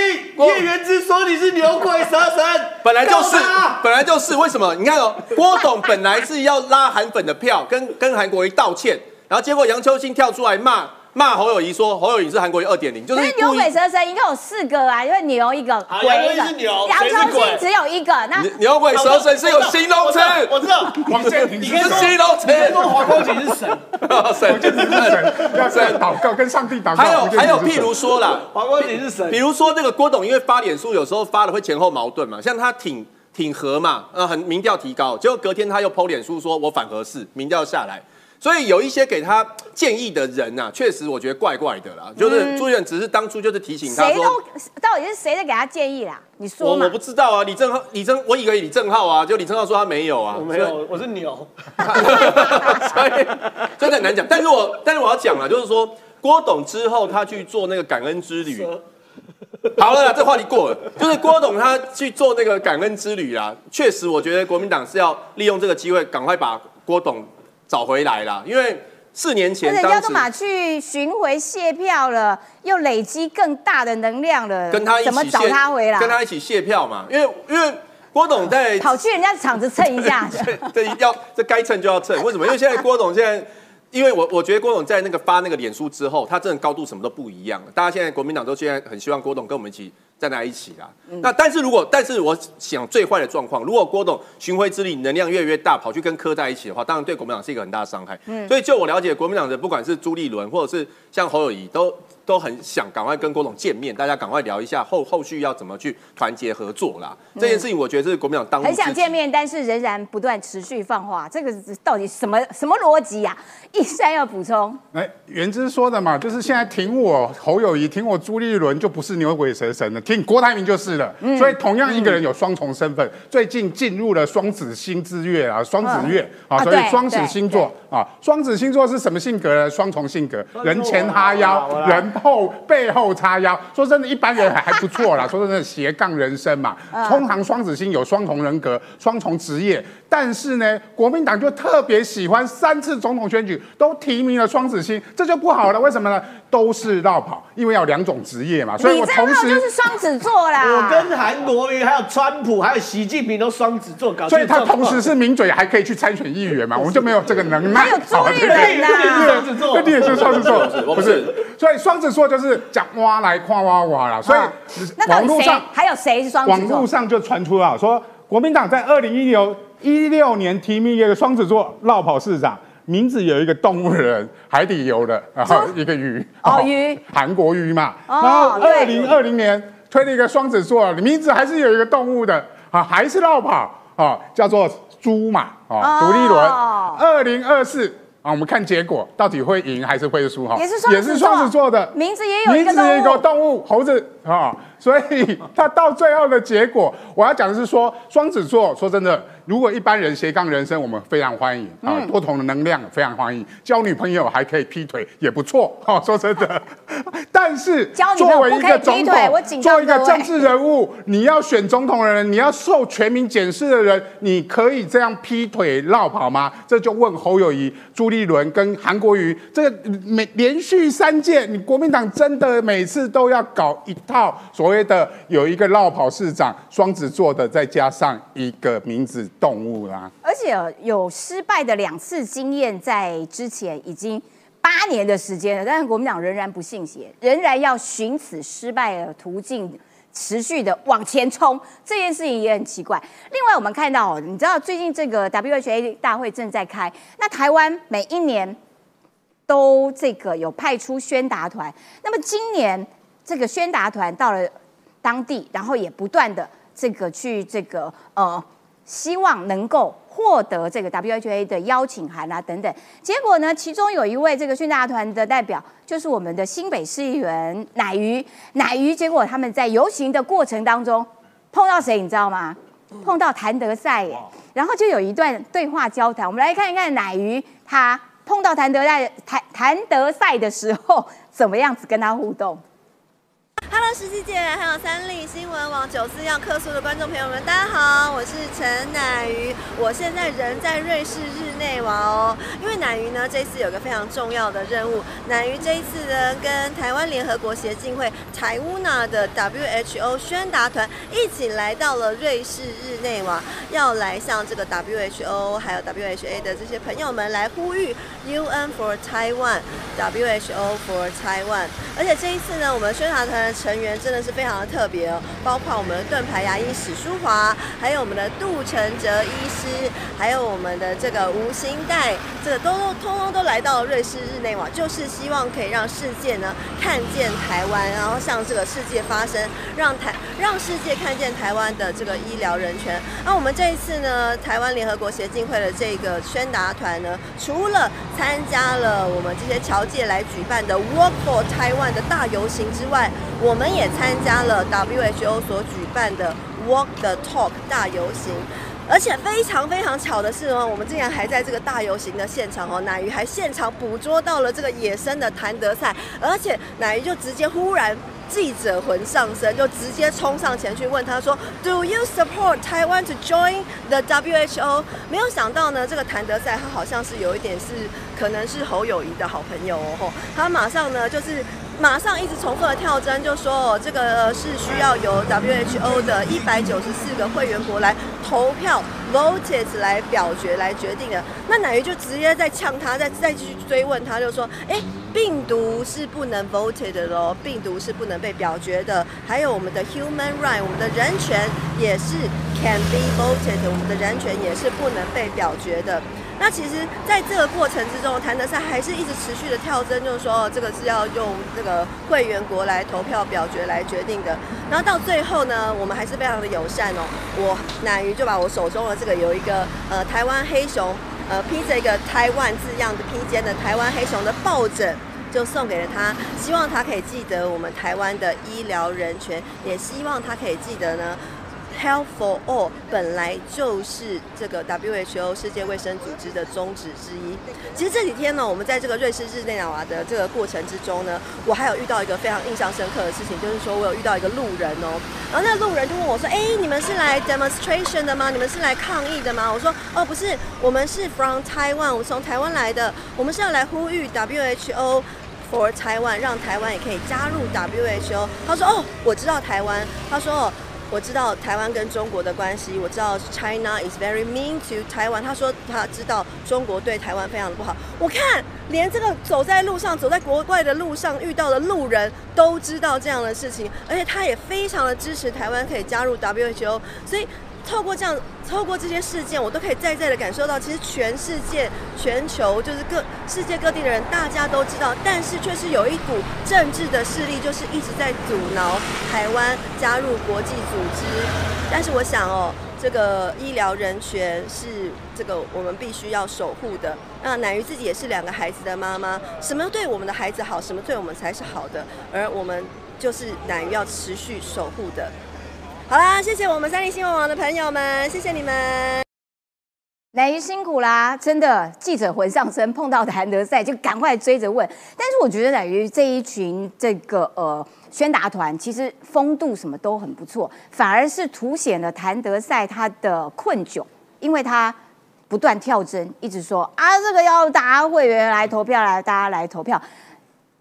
Speaker 2: 叶元之说你是牛鬼蛇神，
Speaker 3: 本来就是，本来就是。为什么？你看哦，郭董本来是要拉韩粉的票，跟跟韩国瑜道歉，然后结果杨秋兴跳出来骂。骂侯友谊说侯友谊是韩国瑜二点零，就是
Speaker 1: 牛鬼蛇神一共有四个啊，因为牛一个，
Speaker 2: 鬼一个，
Speaker 1: 杨秋兴只有一个。那
Speaker 3: 牛鬼蛇神是有形容词，
Speaker 2: 我知道。
Speaker 8: 王建平
Speaker 3: 是形容词，
Speaker 2: 说黄光芹 是神，
Speaker 8: 神就是神，要神祷告跟上帝祷告。
Speaker 3: 还有还有，譬如说了，
Speaker 2: 黄光芹是神。
Speaker 3: 比如说那个郭董，因为发脸书有时候发的会前后矛盾嘛，像他挺挺和嘛，呃，很民调提高，结果隔天他又剖脸书说我反核事，民调下来。所以有一些给他建议的人呐，确实我觉得怪怪的啦。就是朱元只是当初就是提醒他说，
Speaker 1: 到底是谁在给他建议啦？你说
Speaker 3: 我我不知道啊，李正浩，李正，我以为李正浩啊，就李正浩说他没有啊，
Speaker 2: 我没有，我是牛。
Speaker 3: 所以真的很难讲。但是我但是我要讲了，就是说郭董之后他去做那个感恩之旅，好了，这话题过了。就是郭董他去做那个感恩之旅啊，确实我觉得国民党是要利用这个机会，赶快把郭董。找回来了，因为四年前
Speaker 1: 人家都马去巡回卸票了，又累积更大的能量了，
Speaker 3: 跟他一起
Speaker 1: 怎么找他回来？
Speaker 3: 跟他一起卸票嘛，因为因为郭董在
Speaker 1: 跑去人家厂子蹭一下，
Speaker 3: 这要这该蹭就要蹭，为什么？因为现在郭董现在。因为我我觉得郭董在那个发那个脸书之后，他真的高度什么都不一样。大家现在国民党都现在很希望郭董跟我们一起站在一起啦。那但是如果但是我想最坏的状况，如果郭董巡回之力能量越来越大，跑去跟柯在一起的话，当然对国民党是一个很大的伤害。所以就我了解，国民党的不管是朱立伦或者是像侯友谊都。都很想赶快跟郭董见面，大家赶快聊一下后后续要怎么去团结合作啦。这件事情我觉得是国民党当
Speaker 1: 很想见面，但是仍然不断持续放话，这个到底什么什么逻辑呀？一山要补充。
Speaker 8: 哎，原之说的嘛，就是现在挺我侯友谊，挺我朱立伦就不是牛鬼蛇神了，挺郭台铭就是了。所以同样一个人有双重身份，最近进入了双子星之月啊，双子月啊，所以双子星座啊，双子星座是什么性格呢？双重性格，人前哈腰，人。后背后插腰，说真的，一般人还还不错啦。说真的，斜杠人生嘛，通 常双子星有双重人格、双重职业，但是呢，国民党就特别喜欢三次总统选举都提名了双子星，这就不好了。为什么呢？都是绕跑，因为要两种职业嘛。
Speaker 1: 所以我同时就是双子座啦。
Speaker 2: 我跟韩国瑜、还有川普、还有习近平都双子座，搞
Speaker 8: 所以他同时是名嘴，还可以去参选议员嘛。我们就没有这个能耐。
Speaker 1: 还有朱立伦
Speaker 2: 呐，双子座，
Speaker 8: 你也是双子座，不是？所以双子座就是讲挖来夸挖挖了。所以网络上
Speaker 1: 还有谁是双子
Speaker 8: 座？网络上就传出了说，国民党在二零一六一六年提名一个双子座绕跑市长。名字有一个动物人，海底游的，然后一个鱼，
Speaker 1: 哦鱼，
Speaker 8: 韩国鱼嘛。然后二零二零年推了一个双子座，名字还是有一个动物的，啊，还是绕跑，啊，叫做猪嘛，啊，独立轮。二零二四啊，我们看结果到底会赢还是会输？哈，
Speaker 1: 也是也是
Speaker 8: 双子座的，
Speaker 1: 名字也有一
Speaker 8: 个动物，猴子啊。所以他到最后的结果，我要讲的是说，双子座说真的，如果一般人斜杠人生，我们非常欢迎啊，多重的能量非常欢迎，交女朋友还可以劈腿也不错哈。说真的，但是作为一个总统，做一个政治人物，你要选总统的人，你要受全民检视的人，你可以这样劈腿绕跑吗？这就问侯友谊、朱立伦跟韩国瑜，这个每连续三届，你国民党真的每次都要搞一套所。所谓的有一个绕跑市长，双子座的，再加上一个名字动物啦，
Speaker 1: 而且有失败的两次经验，在之前已经八年的时间了，但是国民党仍然不信邪，仍然要寻此失败的途径，持续的往前冲，这件事情也很奇怪。另外，我们看到，你知道最近这个 WHA 大会正在开，那台湾每一年都这个有派出宣达团，那么今年这个宣达团到了。当地，然后也不断的这个去这个呃，希望能够获得这个 WHA 的邀请函啊等等。结果呢，其中有一位这个宣达团的代表，就是我们的新北市议员乃鱼乃鱼。结果他们在游行的过程当中碰到谁，你知道吗？碰到谭德赛耶。然后就有一段对话交谈，我们来看一看乃鱼他。碰到谭德赛谭谭德赛的时候，怎么样子跟他互动
Speaker 10: ？Hello，实际界还有三立新闻网九四要客诉的观众朋友们，大家好，我是陈乃瑜，我现在人在瑞士日内瓦哦。因为乃瑜呢，这次有个非常重要的任务，乃瑜这一次呢，跟台湾联合国协进会台乌纳的 WHO 宣达团一起来到了瑞士日内瓦，要来向这个 WHO 还有 WHA 的这些朋友们来呼吁 UN for Taiwan，WHO for Taiwan。而且这一次呢，我们宣达团的。成员真的是非常的特别哦，包括我们的盾牌牙医史淑华，还有我们的杜承哲医师，还有我们的这个吴兴代，这个都通通都来到了瑞士日内瓦，就是希望可以让世界呢看见台湾，然后向这个世界发声，让台让世界看见台湾的这个医疗人权。那我们这一次呢，台湾联合国协进会的这个宣达团呢，除了参加了我们这些侨界来举办的 Walk for Taiwan 的大游行之外，我们也参加了 WHO 所举办的 Walk the Talk 大游行，而且非常非常巧的是呢，我们竟然还在这个大游行的现场哦，奶鱼还现场捕捉到了这个野生的谭德赛，而且奶鱼就直接忽然记者魂上身，就直接冲上前去问他说：“Do you support Taiwan to join the WHO？” 没有想到呢，这个谭德赛他好像是有一点是可能是侯友谊的好朋友哦，他马上呢就是。马上一直重复的跳针，就说这个是需要由 WHO 的一百九十四个会员国来投票 voted 来表决来决定的。那乃鱼就直接在呛他，再再继续追问他，就说：哎，病毒是不能 voted 的喽，病毒是不能被表决的。还有我们的 human right，我们的人权也是 can be voted，我们的人权也是不能被表决的。那其实，在这个过程之中，谭德赛还是一直持续的跳针，就是说，这个是要用这个会员国来投票表决来决定的。然后到最后呢，我们还是非常的友善哦。我乃于就把我手中的这个有一个呃台湾黑熊，呃披着一个台湾字样的披肩的台湾黑熊的抱枕，就送给了他，希望他可以记得我们台湾的医疗人权，也希望他可以记得呢。Health for all 本来就是这个 WHO 世界卫生组织的宗旨之一。其实这几天呢，我们在这个瑞士日内瓦的这个过程之中呢，我还有遇到一个非常印象深刻的事情，就是说我有遇到一个路人哦，然后那路人就问我说：“哎，你们是来 demonstration 的吗？你们是来抗议的吗？”我说：“哦，不是，我们是 from Taiwan，我从台湾来的，我们是要来呼吁 WHO for Taiwan，让台湾也可以加入 WHO。”他说：“哦，我知道台湾。”他说。哦我知道台湾跟中国的关系，我知道 China is very mean to 台湾。他说他知道中国对台湾非常的不好。我看连这个走在路上、走在国外的路上遇到的路人都知道这样的事情，而且他也非常的支持台湾可以加入 WHO。所以。透过这样，透过这些事件，我都可以再再的感受到，其实全世界、全球就是各世界各地的人，大家都知道，但是却是有一股政治的势力，就是一直在阻挠台湾加入国际组织。但是我想哦，这个医疗人权是这个我们必须要守护的。那乃鱼自己也是两个孩子的妈妈，什么对我们的孩子好，什么对我们才是好的，而我们就是乃鱼要持续守护的。好啦，谢谢我们三立新闻网的朋友们，谢谢你们。
Speaker 1: 乃辛苦啦，真的，记者魂上身，碰到谭德赛就赶快追着问。但是我觉得乃鱼这一群这个呃宣达团，其实风度什么都很不错，反而是凸显了谭德赛他的困窘，因为他不断跳针，一直说啊这个要大家会员来投票，来大家来投票。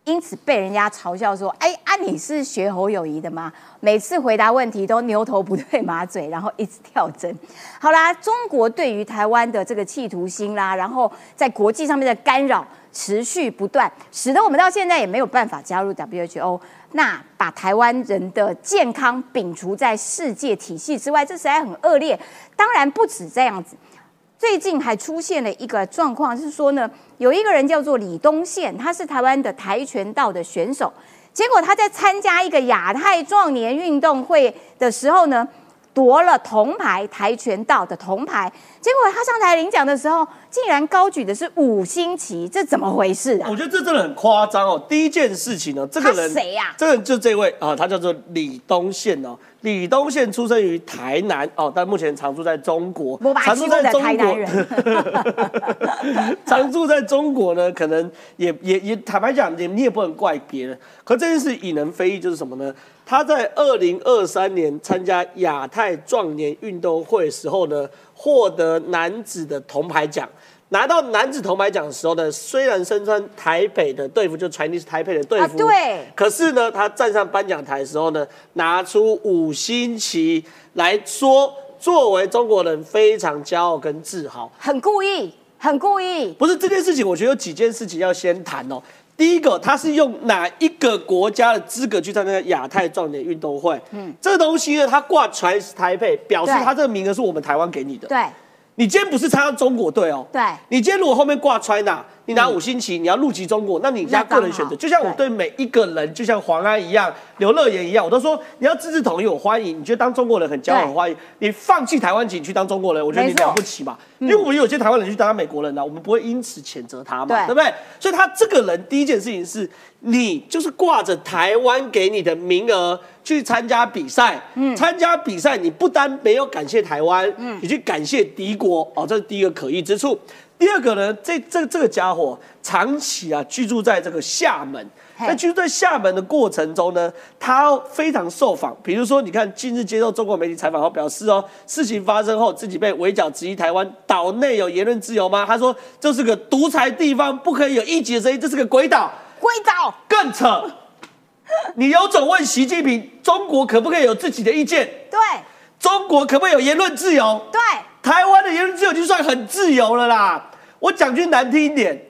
Speaker 1: 因此被人家嘲笑说：“哎啊，你是学侯友谊的吗？每次回答问题都牛头不对马嘴，然后一直跳针。”好啦，中国对于台湾的这个企图心啦，然后在国际上面的干扰持续不断，使得我们到现在也没有办法加入 WHO。那把台湾人的健康摒除在世界体系之外，这实在很恶劣。当然不止这样子。最近还出现了一个状况，是说呢，有一个人叫做李东宪，他是台湾的跆拳道的选手。结果他在参加一个亚太壮年运动会的时候呢，夺了铜牌，跆拳道的铜牌。结果他上台领奖的时候，竟然高举的是五星旗，这怎么回事啊？
Speaker 2: 我觉得这真的很夸张哦。第一件事情呢，这个人
Speaker 1: 谁呀？
Speaker 2: 这个人就这位啊，他叫做李东宪哦。李东宪出生于台南哦，但目前常住在中国。
Speaker 1: 常住在中国，
Speaker 2: 常住在中国呢，可能也也也坦白讲，你你也不能怪别人。可这件事引人非议，就是什么呢？他在二零二三年参加亚太壮年运动会时候呢，获得男子的铜牌奖。拿到男子铜牌奖的时候呢，虽然身穿台北的队服，就 Chinese 台北的队服，
Speaker 1: 对，
Speaker 2: 可是呢，他站上颁奖台的时候呢，拿出五星旗来说，作为中国人非常骄傲跟自豪，
Speaker 1: 很故意，很故意。
Speaker 2: 不是这件事情，我觉得有几件事情要先谈哦。第一个，他是用哪一个国家的资格去参加亚太壮年运动会？嗯，这个东西呢，他挂 Trans 台北，表示他这个名额是我们台湾给你的。
Speaker 1: 对。
Speaker 2: 你今天不是参加中国队哦，
Speaker 1: 对，
Speaker 2: 你今天如果后面挂 China，你拿五星旗，你要入籍中国，那你家个人选择。就像我对每一个人，就像黄安一样，刘乐言一样，我都说你要自治统一，我欢迎。你觉得当中国人很骄傲，很欢迎。你放弃台湾籍去当中国人，我觉得你了不起嘛。因为我们有些台湾人去当美国人呢，我们不会因此谴责他嘛，对不对？所以他这个人第一件事情是，你就是挂着台湾给你的名额。去参加比赛，嗯，参加比赛，你不单没有感谢台湾，嗯，你去感谢敌国，哦，这是第一个可疑之处。第二个呢，这这这个家伙长期啊居住在这个厦门，在居住在厦门的过程中呢，他非常受访。比如说，你看近日接受中国媒体采访后表示哦，事情发生后自己被围剿质疑台湾岛内有言论自由吗？他说这是个独裁地方，不可以有一己的声音，这是个鬼岛，
Speaker 1: 鬼岛
Speaker 2: 更扯。你有种问习近平，中国可不可以有自己的意见？
Speaker 1: 对，
Speaker 2: 中国可不可以有言论自由？
Speaker 1: 对，
Speaker 2: 台湾的言论自由就算很自由了啦。我讲句难听一点，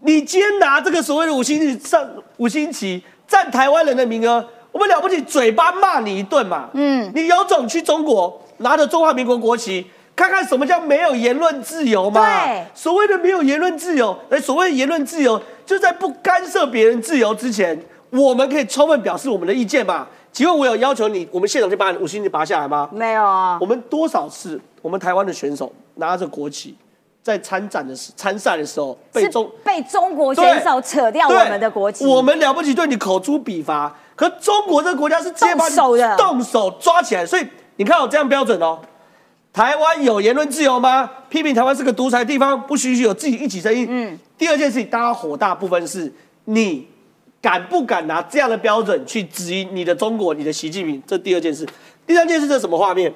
Speaker 2: 你今天拿这个所谓的五星旗上五星旗占台湾人的名额，我们了不起，嘴巴骂你一顿嘛。嗯，你有种去中国拿着中华民国国旗，看看什么叫没有言论自由嘛？
Speaker 1: 对，
Speaker 2: 所谓的没有言论自由，哎，所谓言论自由，就在不干涉别人自由之前。我们可以充分表示我们的意见嘛？请问我有要求你，我们现场就把五星旗拔下来吗？
Speaker 1: 没有啊。
Speaker 2: 我们多少次，我们台湾的选手拿着国旗在参展的时、参赛的时候，
Speaker 1: 被中被中国选手扯掉我们的国旗。
Speaker 2: 我们了不起，对你口诛笔伐。可中国这个国家是直接把你动手抓起来，所以你看我这样标准哦。台湾有言论自由吗？批评台湾是个独裁地方，不许许有自己一己声音。嗯。第二件事情，大家火大部分是你。敢不敢拿这样的标准去质疑你的中国、你的习近平？这第二件事。第三件事，这什么画面？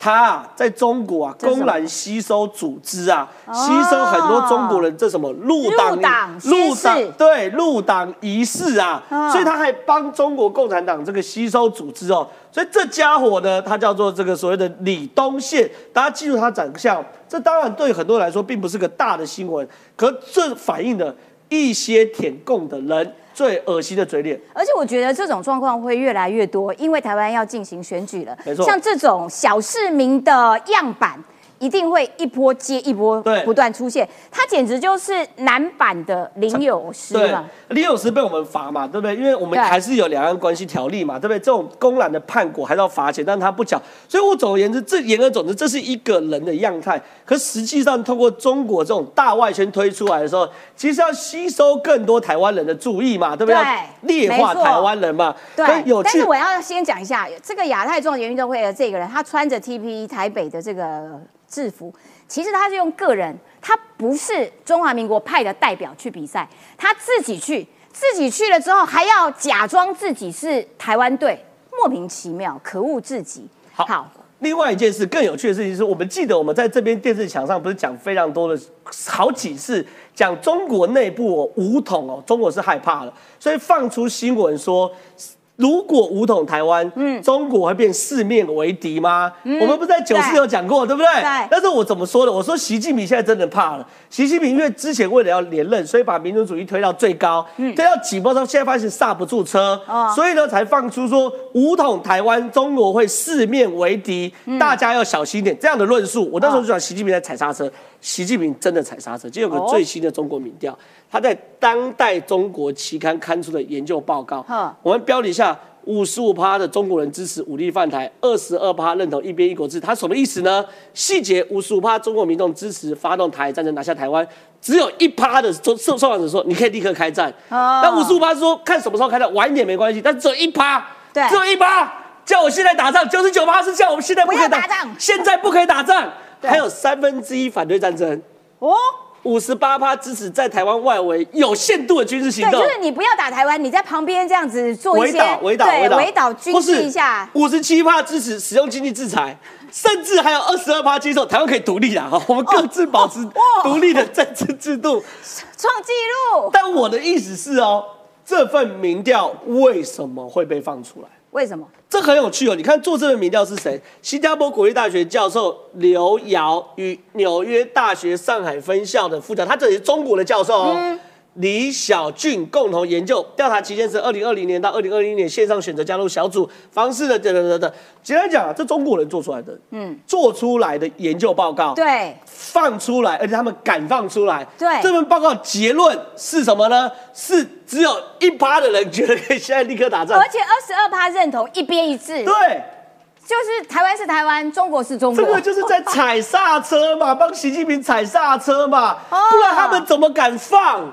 Speaker 2: 他啊，在中国啊，公然吸收组织啊，吸收很多中国人，这什么
Speaker 1: 入党、
Speaker 2: 入党对入党仪式啊，所以他还帮中国共产党这个吸收组织哦。所以这家伙呢，他叫做这个所谓的李东宪，大家记住他长相。这当然对很多人来说并不是个大的新闻，可这反映的。一些舔共的人最恶心的嘴脸，
Speaker 1: 而且我觉得这种状况会越来越多，因为台湾要进行选举了。
Speaker 2: 没错，
Speaker 1: 像这种小市民的样板。一定会一波接一波，
Speaker 2: 对，
Speaker 1: 不断出现。他简直就是男版的林有师嘛。
Speaker 2: 林有师被我们罚嘛，对不对？因为我们还是有两岸关系条例嘛，对不对？这种公然的叛国还是要罚钱，但他不讲。所以我总而言之，这言而总之，这是一个人的样态。可实际上，通过中国这种大外宣推出来的时候，其实要吸收更多台湾人的注意嘛，对不对？劣化台湾人嘛。
Speaker 1: 对。但是我要先讲一下，这个亚太壮年运动会的这个人，他穿着 TP 台北的这个。制服，其实他是用个人，他不是中华民国派的代表去比赛，他自己去，自己去了之后还要假装自己是台湾队，莫名其妙，可恶至极。
Speaker 2: 好，另外一件事更有趣的事情是，我们记得我们在这边电视墙上不是讲非常多的好几次讲中国内部哦武统哦，中国是害怕了，所以放出新闻说。如果武统台湾，嗯，中国会变四面为敌吗？我们不是在九四有讲过，对不对？
Speaker 1: 对。
Speaker 2: 但是我怎么说的？我说习近平现在真的怕了。习近平因为之前为了要连任，所以把民族主义推到最高，推到紧绷中，现在发现刹不住车，所以呢才放出说武统台湾，中国会四面为敌，大家要小心一点这样的论述。我那时候就讲习近平在踩刹车，习近平真的踩刹车。就有个最新的中国民调。他在当代中国期刊刊出的研究报告，我们标题下五十五趴的中国人支持武力犯台，二十二趴认同一边一国制。他什么意思呢？细节五十五趴中国民众支持发动台海战争拿下台湾，只有一趴的受受受访者说你可以立刻开战。那五十五趴是说看什么时候开战，晚一点没关系，但只有一趴，
Speaker 1: 对，
Speaker 2: 只有一趴叫我现在打仗，九十九趴是叫我们现在不可以
Speaker 1: 打仗，
Speaker 2: 现在不可以打仗，还有三分之一反对战争。哦。五十八趴支持在台湾外围有限度的军事行动，
Speaker 1: 对，就是你不要打台湾，你在旁边这样子做一些
Speaker 2: 围岛、围岛、
Speaker 1: 对围岛军事一下。
Speaker 2: 五十七趴支持使用经济制裁，甚至还有二十二趴接受台湾可以独立啊！哈，我们各自保持独立的政治制度，
Speaker 1: 创纪录。
Speaker 2: 但我的意思是哦，这份民调为什么会被放出来？
Speaker 1: 为什么？
Speaker 2: 这很有趣哦！你看做这份民调是谁？新加坡国立大学教授刘尧与纽约大学上海分校的副教，他这里是中国的教授哦。李小俊共同研究调查期间是二零二零年到二零二一年线上选择加入小组方式的等等等等。简单讲啊，这中国人做出来的，嗯，做出来的研究报告，
Speaker 1: 对，
Speaker 2: 放出来，而且他们敢放出来，
Speaker 1: 对，
Speaker 2: 这份报告结论是什么呢？是只有一趴的人觉得可以现在立刻打仗，
Speaker 1: 而且二十二趴认同一边一致，
Speaker 2: 对，
Speaker 1: 就是台湾是台湾，中国是中国，
Speaker 2: 这个就是在踩刹车嘛，帮习近平踩刹车嘛，不然他们怎么敢放？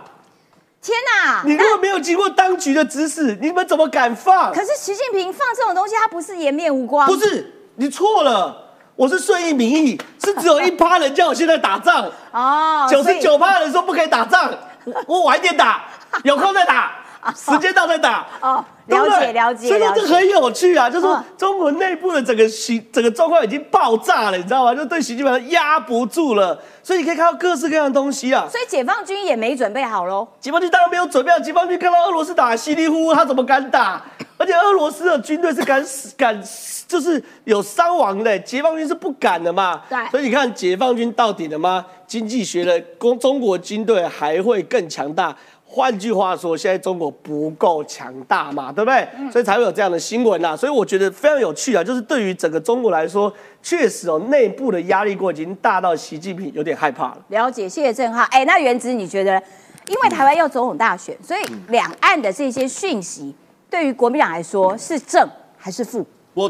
Speaker 1: 天哪！
Speaker 2: 你如果没有经过当局的指使，你们怎么敢放？
Speaker 1: 可是习近平放这种东西，他不是颜面无光？
Speaker 2: 不是，你错了。我是顺应民意，是只有一趴人叫我现在打仗 哦，九十九趴人说不可以打仗，我晚一点打，有空再打，时间到再打哦。
Speaker 1: 了解了解，
Speaker 2: 所以说这很有趣啊，就是中国内部的整个习整个状况已经爆炸了，你知道吗？就对习近平压不住了，所以你可以看到各式各样的东西啊。
Speaker 1: 所以解放军也没准备好喽。
Speaker 2: 解放军当然没有准备好，解放军看到俄罗斯打稀里呼呼，他怎么敢打？而且俄罗斯的军队是敢死敢，就是有伤亡的，解放军是不敢的嘛。
Speaker 1: 对。
Speaker 2: 所以你看解放军到底了吗？经济学的中中国军队还会更强大。换句话说，现在中国不够强大嘛，对不对？所以才会有这样的新闻呐。所以我觉得非常有趣啊，就是对于整个中国来说，确实哦，内部的压力过已经大到习近平有点害怕了。
Speaker 1: 了解，谢谢郑浩。哎，那原子你觉得，因为台湾要总统大选，所以两岸的这些讯息，对于国民党来说是正还是负？
Speaker 3: 我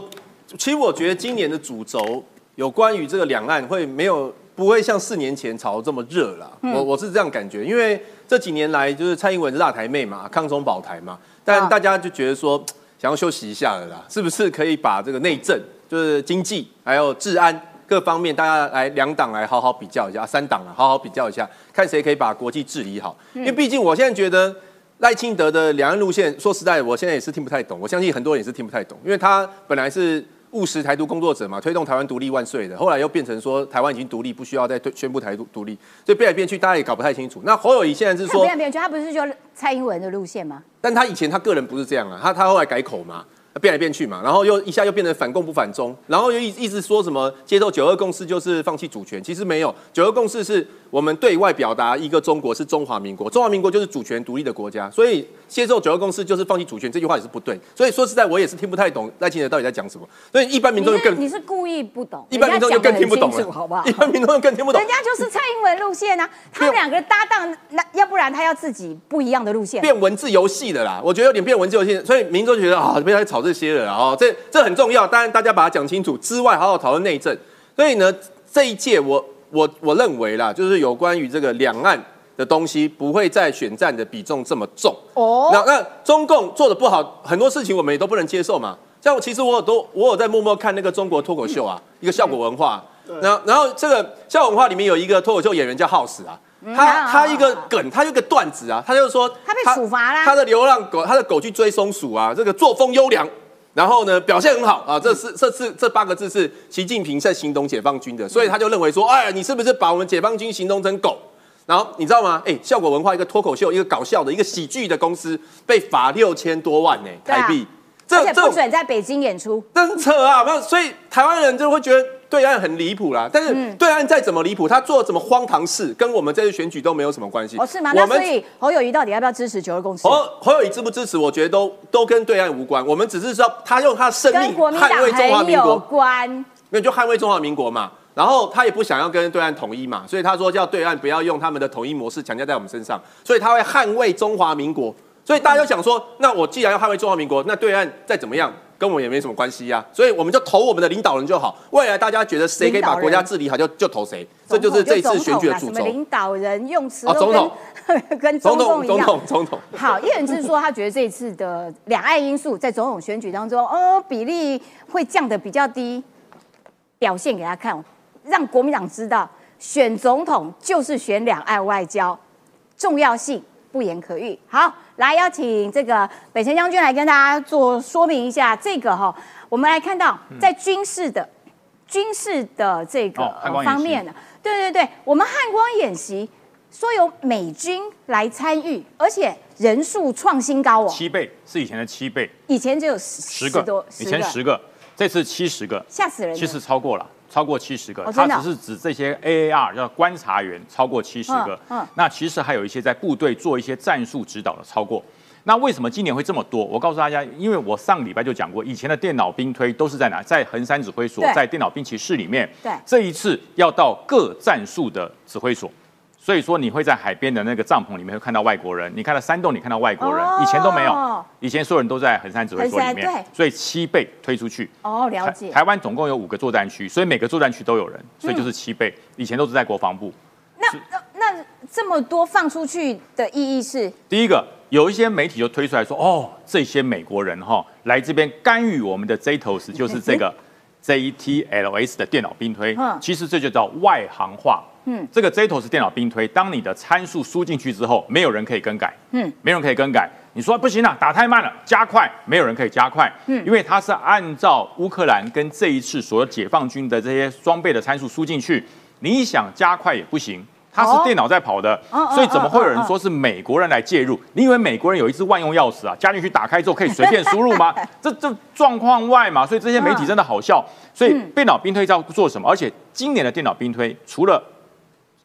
Speaker 3: 其实我觉得今年的主轴有关于这个两岸会没有不会像四年前炒这么热了。我我是这样感觉，因为。这几年来，就是蔡英文是大台妹嘛，抗中保台嘛，但大家就觉得说，想要休息一下了啦，是不是可以把这个内政，就是经济还有治安各方面，大家来两党来好好比较一下，三党啊好好比较一下，看谁可以把国际治理好。因为毕竟我现在觉得赖清德的两岸路线，说实在，我现在也是听不太懂。我相信很多人也是听不太懂，因为他本来是。务实台独工作者嘛，推动台湾独立万岁的，后来又变成说台湾已经独立，不需要再宣布台独独立，所以变来变去，大家也搞不太清楚。那侯友谊现在是说
Speaker 1: 变来变去，他不是就蔡英文的路线吗？
Speaker 3: 但他以前他个人不是这样啊，他他后来改口嘛。变来变去嘛，然后又一下又变成反共不反中，然后又一一直说什么接受九二共识就是放弃主权，其实没有，九二共识是我们对外表达一个中国是中华民国，中华民国就是主权独立的国家，所以接受九二共识就是放弃主权，这句话也是不对。所以说实在，我也是听不太懂赖清德到底在讲什么。所以一般民众就更
Speaker 1: 你是故意不懂，
Speaker 3: 一般民众就更听不懂了，
Speaker 1: 好不好？
Speaker 3: 一般民众就更听不懂。
Speaker 1: 人家就是蔡英文路线啊，他们两个搭档，那要不然他要自己不一样的路线，
Speaker 3: 变文字游戏的啦。我觉得有点变文字游戏，所以民众就觉得啊，不要再吵这些了啊。这这这很重要，当然大家把它讲清楚之外，好好讨论内政。所以呢，这一届我我我认为啦，就是有关于这个两岸的东西，不会在选战的比重这么重。哦，那那中共做的不好，很多事情我们也都不能接受嘛。像其实我有都我有在默默看那个中国脱口秀啊，一个效果文化。然后然后这个效果文化里面有一个脱口秀演员叫耗死啊，他他一个梗，他一个段子啊，他就说
Speaker 1: 他被处罚啦，
Speaker 3: 他的流浪狗，他的狗去追松鼠啊，这个作风优良。然后呢，表现很好啊！这是这是这八个字是习近平在形容解放军的，所以他就认为说，哎，你是不是把我们解放军形容成狗？然后你知道吗？哎，效果文化一个脱口秀，一个搞笑的一个喜剧的公司被罚六千多万呢台币，
Speaker 1: 这这不准在北京演出，
Speaker 3: 真扯啊！那所以台湾人就会觉得。对岸很离谱啦，但是对岸再怎么离谱，他做怎么荒唐事，跟我们这次选举都没有什么关系。
Speaker 1: 哦，是吗？那所以侯友谊到底要不要支持九二共识？
Speaker 3: 侯侯友谊支不支持？我觉得都都跟对岸无关。我们只是说他用他的生命捍卫中华民国，
Speaker 1: 关
Speaker 3: 没有就捍卫中华民国嘛。然后他也不想要跟对岸统一嘛，所以他说叫对岸不要用他们的统一模式强加在我们身上，所以他会捍卫中华民国。所以大家就想说，那我既然要捍卫中华民国，那对岸再怎么样，跟我们也没什么关系呀、所以我们就投我们的领导人就好。未来大家觉得谁可以把国家治理好，就就投谁。这就是这一次选举的主轴。
Speaker 1: 领导人用词
Speaker 3: 哦
Speaker 1: 都
Speaker 3: 总统
Speaker 1: 跟
Speaker 3: 总统，总
Speaker 1: 共一样。
Speaker 3: 统，总统。
Speaker 1: 好，叶仁志说，他觉得这一次的两岸因素在总统选举当中，哦，比例会降得比较低，表现给他看，让国民党知道，选总统就是选两岸外交，重要性不言可喻。好，来邀请这个北辰将军来跟大家做说明一下这个哈、我们来看到在军事的、军事的这个、方面呢，对对对，我们汉光演习说有美军来参与，而且人数创新高哦，
Speaker 9: 七倍是以前的七倍，
Speaker 1: 以前只有
Speaker 9: 十
Speaker 1: 十多
Speaker 9: 个，以前十个，这次七十个，
Speaker 1: 吓死人了。
Speaker 9: 其实超过了，超过七十个。
Speaker 1: 哦真的哦
Speaker 9: 它只是指这些 AAR 叫观察员超过七十个。
Speaker 1: 嗯嗯
Speaker 9: 那其实还有一些在部队做一些战术指导的超过。那为什么今年会这么多？我告诉大家，因为我上礼拜就讲过，以前的电脑兵推都是在哪？在横山指挥所，在电脑兵骑室里面。
Speaker 1: 对
Speaker 9: 这一次要到各战术的指挥所。所以说你会在海边的那个帐篷里面会看到外国人，你看到山洞你看到外国人，
Speaker 1: 哦
Speaker 9: 以前都没有，以前所有人都在横山指挥所里面
Speaker 1: 对，
Speaker 9: 所以七倍推出去。
Speaker 1: 哦，了解。
Speaker 9: 台台湾总共有五个作战区，所以每个作战区都有人，所以就是七倍。以前都是在国防部。
Speaker 1: 那那那这么多放出去的意义是，
Speaker 9: 第一个，有一些媒体就推出来说，哦，这些美国人哈、来这边干预我们的 JTOS，就是这个 JTLS 的电脑兵推
Speaker 1: 嗯，
Speaker 9: 其实这就叫外行话。
Speaker 1: 嗯
Speaker 9: 这个 JTOS 电脑兵推，当你的参数输进去之后，没有人可以更改，
Speaker 1: 嗯，
Speaker 9: 没人可以更改。你说不行了，打太慢了，加快，没有人可以加快，
Speaker 1: 嗯
Speaker 9: 因为它是按照乌克兰跟这一次所有解放军的这些装备的参数输进去，你想加快也不行，它
Speaker 1: 哦
Speaker 9: 是电脑在跑的，所以怎么会有人说是美国人来介入？你以为美国人有一支万用钥匙啊，加进去打开之后可以随便输入吗？这这状况外嘛，所以这些媒体真的好笑。所以
Speaker 1: 嗯
Speaker 9: 电脑兵推在做什么？而且今年的电脑兵推除了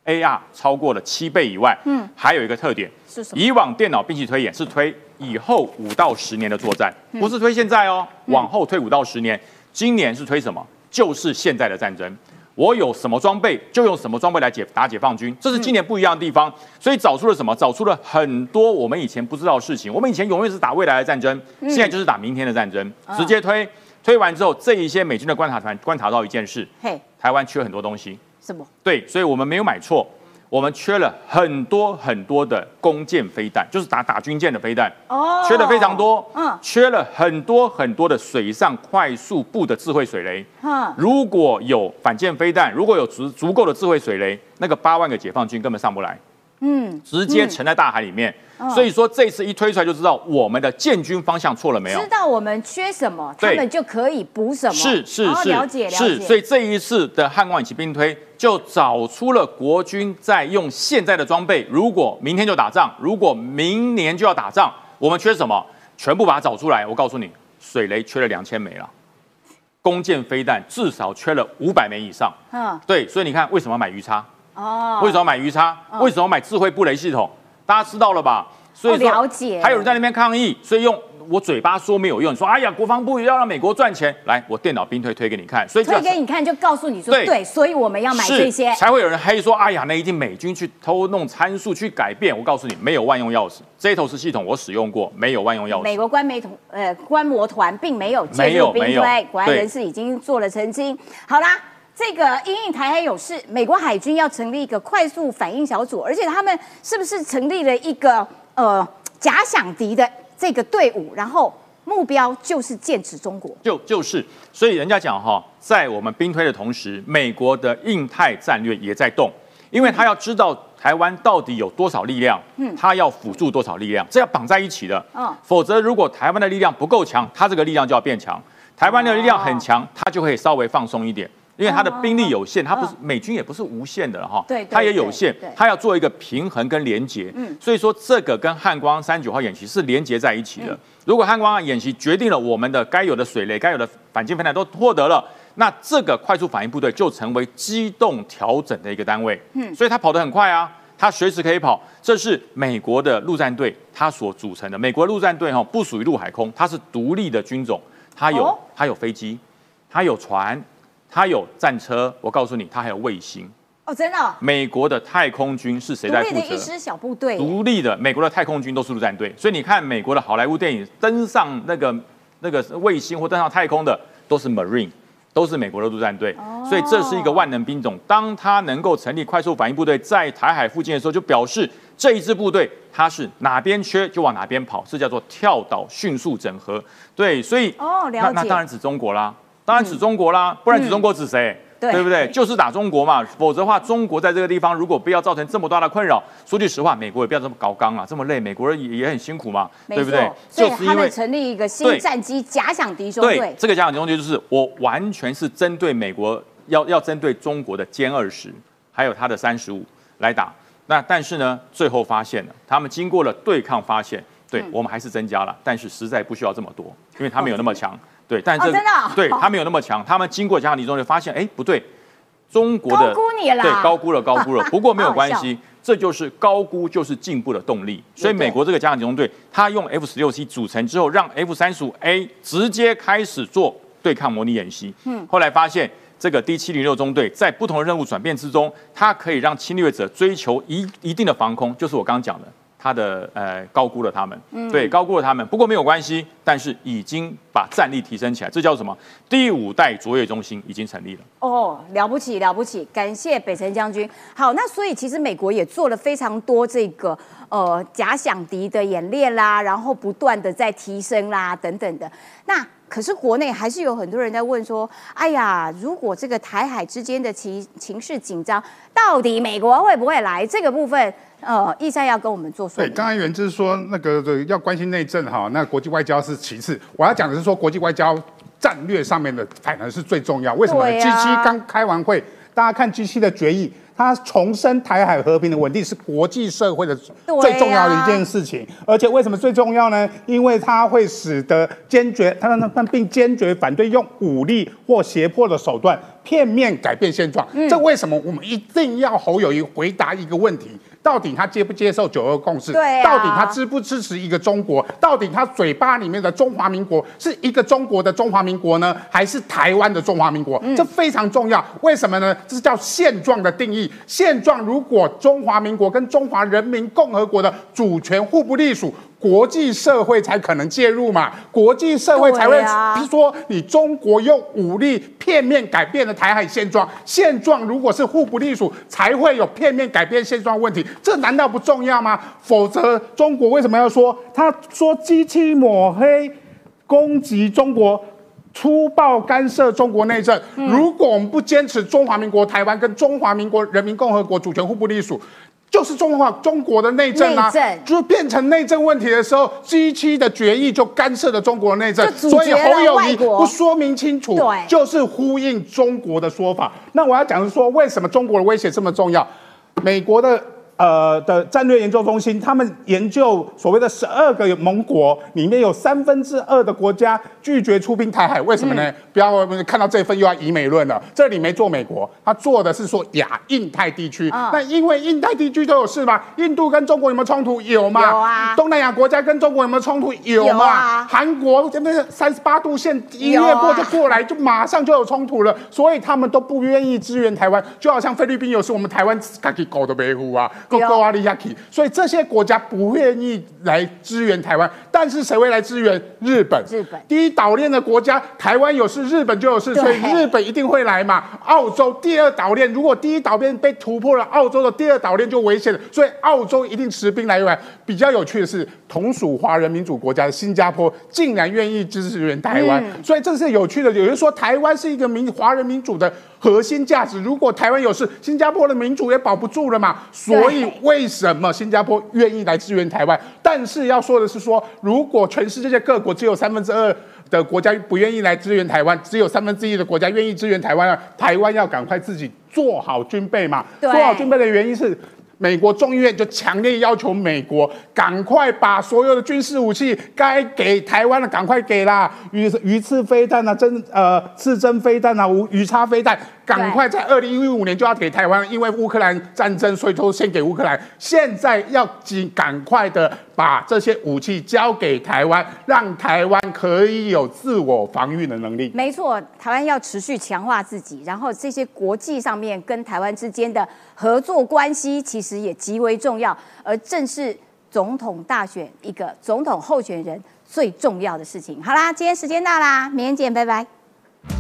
Speaker 9: AR 超过了七倍以外，
Speaker 1: 嗯
Speaker 9: 还有一个特点，
Speaker 1: 是什么？
Speaker 9: 以往电脑兵器推演是推以后五到十年的作战，
Speaker 1: 嗯
Speaker 9: 不是推现在哦，往后推五到十年。今年是推什么？就是现在的战争。我有什么装备，就用什么装备来解打解放军，这是今年不一样的地方。所以找出了什么？找出了很多我们以前不知道的事情。我们以前永远是打未来的战争，
Speaker 1: 嗯
Speaker 9: 现在就是打明天的战争，
Speaker 1: 啊
Speaker 9: 直接推。推完之后，这一些美军的观察团观察到一件事：
Speaker 1: 嘿，
Speaker 9: 台湾缺很多东西。
Speaker 1: 什么？
Speaker 9: 对，所以我们没有买错，我们缺了很多很多的弓箭飞弹，就是打打军舰的飞弹，
Speaker 1: 哦
Speaker 9: 缺的非常多，
Speaker 1: 嗯
Speaker 9: 缺了很多很多的水上快速步的智慧水雷。
Speaker 1: 嗯，
Speaker 9: 如果有反舰飞弹，如果有足足够的智慧水雷，那个八万个解放军根本上不来，
Speaker 1: 嗯，
Speaker 9: 直接沉在大海里面。
Speaker 1: 嗯
Speaker 9: 所以说这次一推出来就知道我们的建军方向错了没有
Speaker 1: 知。道我们缺什么，他们就可以补什么。
Speaker 9: 是是
Speaker 1: 哦
Speaker 9: 是
Speaker 1: 了解了
Speaker 9: 是，所以这一次的汉光演习兵推就找出了国军在用现在的装备，如果明天就打仗，如果明年就要打仗，我们缺什么，全部把它找出来。我告诉你，水雷缺了两千枚了，弓箭飞弹至少缺了五百枚以上。
Speaker 1: 嗯
Speaker 9: 对，所以你看为什么买鱼叉？
Speaker 1: 哦，
Speaker 9: 为什么要买鱼叉？
Speaker 1: 嗯
Speaker 9: 为什么要买智慧布雷系统？大家知道了吧？所以
Speaker 1: 了解
Speaker 9: 还有人在那边抗议，所以用我嘴巴说没有用，你说哎呀，国防部要让美国赚钱，来，我电脑兵推推给你看，所以
Speaker 1: 推给你看，就告诉你说
Speaker 9: 对
Speaker 1: 对，所以我们要买
Speaker 9: 是
Speaker 1: 这些。
Speaker 9: 才会有人黑说，哎呀，那一定美军去偷弄参数去改变。我告诉你，没有万用钥匙，这一头是系统我使用过，没有万用钥匙。
Speaker 1: 美国官媒同呃观摩团并没有介入兵推，国安人士已经做了澄清。好啦。这个因应台海有事，美国海军要成立一个快速反应小组，而且他们是不是成立了一个呃假想敌的这个队伍？然后目标就是剑指中国。
Speaker 9: 就就是，所以人家讲哈，在我们兵推的同时，美国的印太战略也在动，因为他要知道台湾到底有多少力量，
Speaker 1: 嗯
Speaker 9: 他要辅助多少力量，这要绑在一起的。
Speaker 1: 嗯
Speaker 9: 否则如果台湾的力量不够强，他这个力量就要变强；台湾的力量很强，他就可以稍微放松一点。因为他的兵力有限，他不是美军也不是无限的了哈，
Speaker 1: 对对
Speaker 9: 他也有限
Speaker 1: 对对，
Speaker 9: 他要做一个平衡跟连结。
Speaker 1: 嗯
Speaker 9: 所以说这个跟汉光三九号演习是连结在一起的。如果汉光演习决定了我们的该有的水雷、该有的反舰飞弹都获得了，那这个快速反应部队就成为机动调整的一个单位。
Speaker 1: 嗯
Speaker 9: 所以它跑得很快啊。它随时可以跑，这是美国的陆战队它所组成的。美国陆战队哈不属于陆海空，它是独立的军种，它有、
Speaker 1: 哦
Speaker 9: 它有飞机，它有船，它有战车。我告诉你，它还有卫星。
Speaker 1: 哦，真的哦、
Speaker 9: 美国的太空军是谁在负责？
Speaker 1: 立的一支小部队耶，
Speaker 9: 独立的美国的太空军都是陆战队，所以你看美国的好莱坞电影登上那个那个卫星或登上太空的都是 Marine，都是美国的陆战队，
Speaker 1: 哦
Speaker 9: 所以这是一个万能兵种。当他能够成立快速反应部队在台海附近的时候，就表示这一支部队它是哪边缺就往哪边跑，这叫做跳岛迅速整合。对，所以
Speaker 1: 哦了解
Speaker 9: 那那当然指中国啦，当然指中国啦，不然指中国指谁？
Speaker 1: 对
Speaker 9: 对不对？就是打中国嘛，否则的话，中国在这个地方如果不要造成这么大的困扰，说句实话，美国也不要这么搞刚啊，这么累，美国人也也很辛苦嘛，对不对？
Speaker 1: 所以
Speaker 9: 就是因为
Speaker 1: 他们成立一个新战机假想敌兄
Speaker 9: 对
Speaker 1: 队，
Speaker 9: 这个假想敌兄队，就是我完全是针对美国，要要针对中国的歼二十，还有它的三十五来打。那但是呢，最后发现了，他们经过了对抗，发现对、
Speaker 1: 嗯
Speaker 9: 我们还是增加了，但是实在不需要这么多，因为他们有那么强。对，但是
Speaker 1: 真的哦
Speaker 9: 对他没有那么强，他们经过假想敌中就发现，哎，不对，中国的
Speaker 1: 高估你了
Speaker 9: 对，高估了，高估了。不过没有关系，这就是高估就是进步的动力。所以美国这个加强集中队，它用 F 十六 C 组成之后，让 F 三十五 A 直接开始做对抗模拟演习。嗯，后来发现这个 D 七零六中队在不同的任务转变之中，它可以让侵略者追求一一定的防空，就是我刚刚讲的。它的呃高估了他们，嗯对高估了他们，不过没有关系，但是已经把战力提升起来，这叫什么？第五代卓越中心已经成立了。
Speaker 1: 哦，了不起了不起，感谢北辰将军。好，那所以其实美国也做了非常多这个呃假想敌的演练啦，然后不断的在提升啦等等的。那可是国内还是有很多人在问说，哎呀，如果这个台海之间的情情势紧张，到底美国会不会来？这个部分，呃，易山要跟我们做说
Speaker 8: 对，
Speaker 1: 明。
Speaker 8: 刚才原之说那个要关心内政哈，那国际外交是其次，我要讲的是说国际外交战略上面的反而是最重要。为什么呢
Speaker 1: 对啊
Speaker 8: ？G7 刚开完会，大家看 G7 的决议，它重申台海和平的稳定是国际社会的最重要的一件事情。而且为什么最重要呢？因为它会使得坚决，他他他并坚决反对用武力或胁迫的手段片面改变现状。
Speaker 1: 嗯
Speaker 8: 这为什么我们一定要侯友谊回答一个问题？到底他接不接受九二共识？
Speaker 1: 对啊
Speaker 8: 到底他支不支持一个中国？到底他嘴巴里面的中华民国是一个中国的中华民国呢，还是台湾的中华民国？这非常重要。为什么呢？这是叫现状的定义。现状如果中华民国跟中华人民共和国的主权互不隶属。国际社会才可能介入嘛，国际社会才会说你中国用武力片面改变了台海现状，现状如果是互不隶属，才会有片面改变现状问题，这难道不重要吗？否则中国为什么要说？他说机器抹黑、攻击中国。粗暴干涉中国内政。
Speaker 1: 嗯
Speaker 8: 如果我们不坚持中华民国台湾跟中华民国人民共和国主权互不隶属，就是中华中国的内政啊就变成内政问题的时候，G7 的决议就干涉了中国内政，所以侯友谊不说明清楚，
Speaker 1: 对
Speaker 8: 就是呼应中国的说法。那我要讲的是说，为什么中国的威胁这么重要？美国的。呃的战略研究中心，他们研究所谓的十二个盟国，里面有三分之二的国家拒绝出兵台海，为什么呢？不要看到这份又要以美论了，这里没做美国，他做的是说亚印太地区。
Speaker 1: 嗯
Speaker 8: 那因为印太地区都有事嘛？印度跟中国有没有冲突？有吗？
Speaker 1: 有啊
Speaker 8: 东南亚国家跟中国有没有冲突？有
Speaker 1: 有
Speaker 8: 嘛？
Speaker 1: 啊
Speaker 8: 韩国这边三十八度线一越过就过来，就马上就有冲突了，所以他们都不愿意支援台湾，就好像菲律宾有事我们台湾自己狗都没护啊，够
Speaker 1: 对哦
Speaker 8: 够阿利亚基，所以这些国家不愿意来支援台湾，但是谁会来支援？日本。
Speaker 1: 日本
Speaker 8: 第一岛链的国家，台湾有事，日本就有事，所以日本一定会来嘛。澳洲第二岛链，如果第一岛链被突破了，澳洲的第二岛链就危险了，所以澳洲一定持兵来援。比较有趣的是，同属华人民主国家的新加坡竟然愿意支援台湾，
Speaker 1: 嗯
Speaker 8: 所以这是有趣的。有人说台湾是一个民华人民主的核心价值，如果台湾有事，新加坡的民主也保不住了嘛。所以为什么新加坡愿意来支援台湾？但是要说的是说，如果全世界各国只有三分之二。的国家不愿意来支援台湾，只有三分之一的国家愿意支援台湾啊！台湾要赶快自己做好军备嘛。做好军备的原因是，美国众议院就强烈要求美国赶快把所有的军事武器该给台湾的赶快给啦，鱼鱼刺飞弹啊，针呃刺针飞弹啊，无鱼叉飞弹，赶快在二零一五年就要给台湾，因为乌克兰战争，所以都先给乌克兰。现在要紧赶快的把这些武器交给台湾，让台湾可以有自我防御的能力。
Speaker 1: 没错，台湾要持续强化自己，然后这些国际上面跟台湾之间的合作关系，其实也极为重要。而正是总统大选一个总统候选人最重要的事情。好啦，今天时间到啦，明天见，拜拜。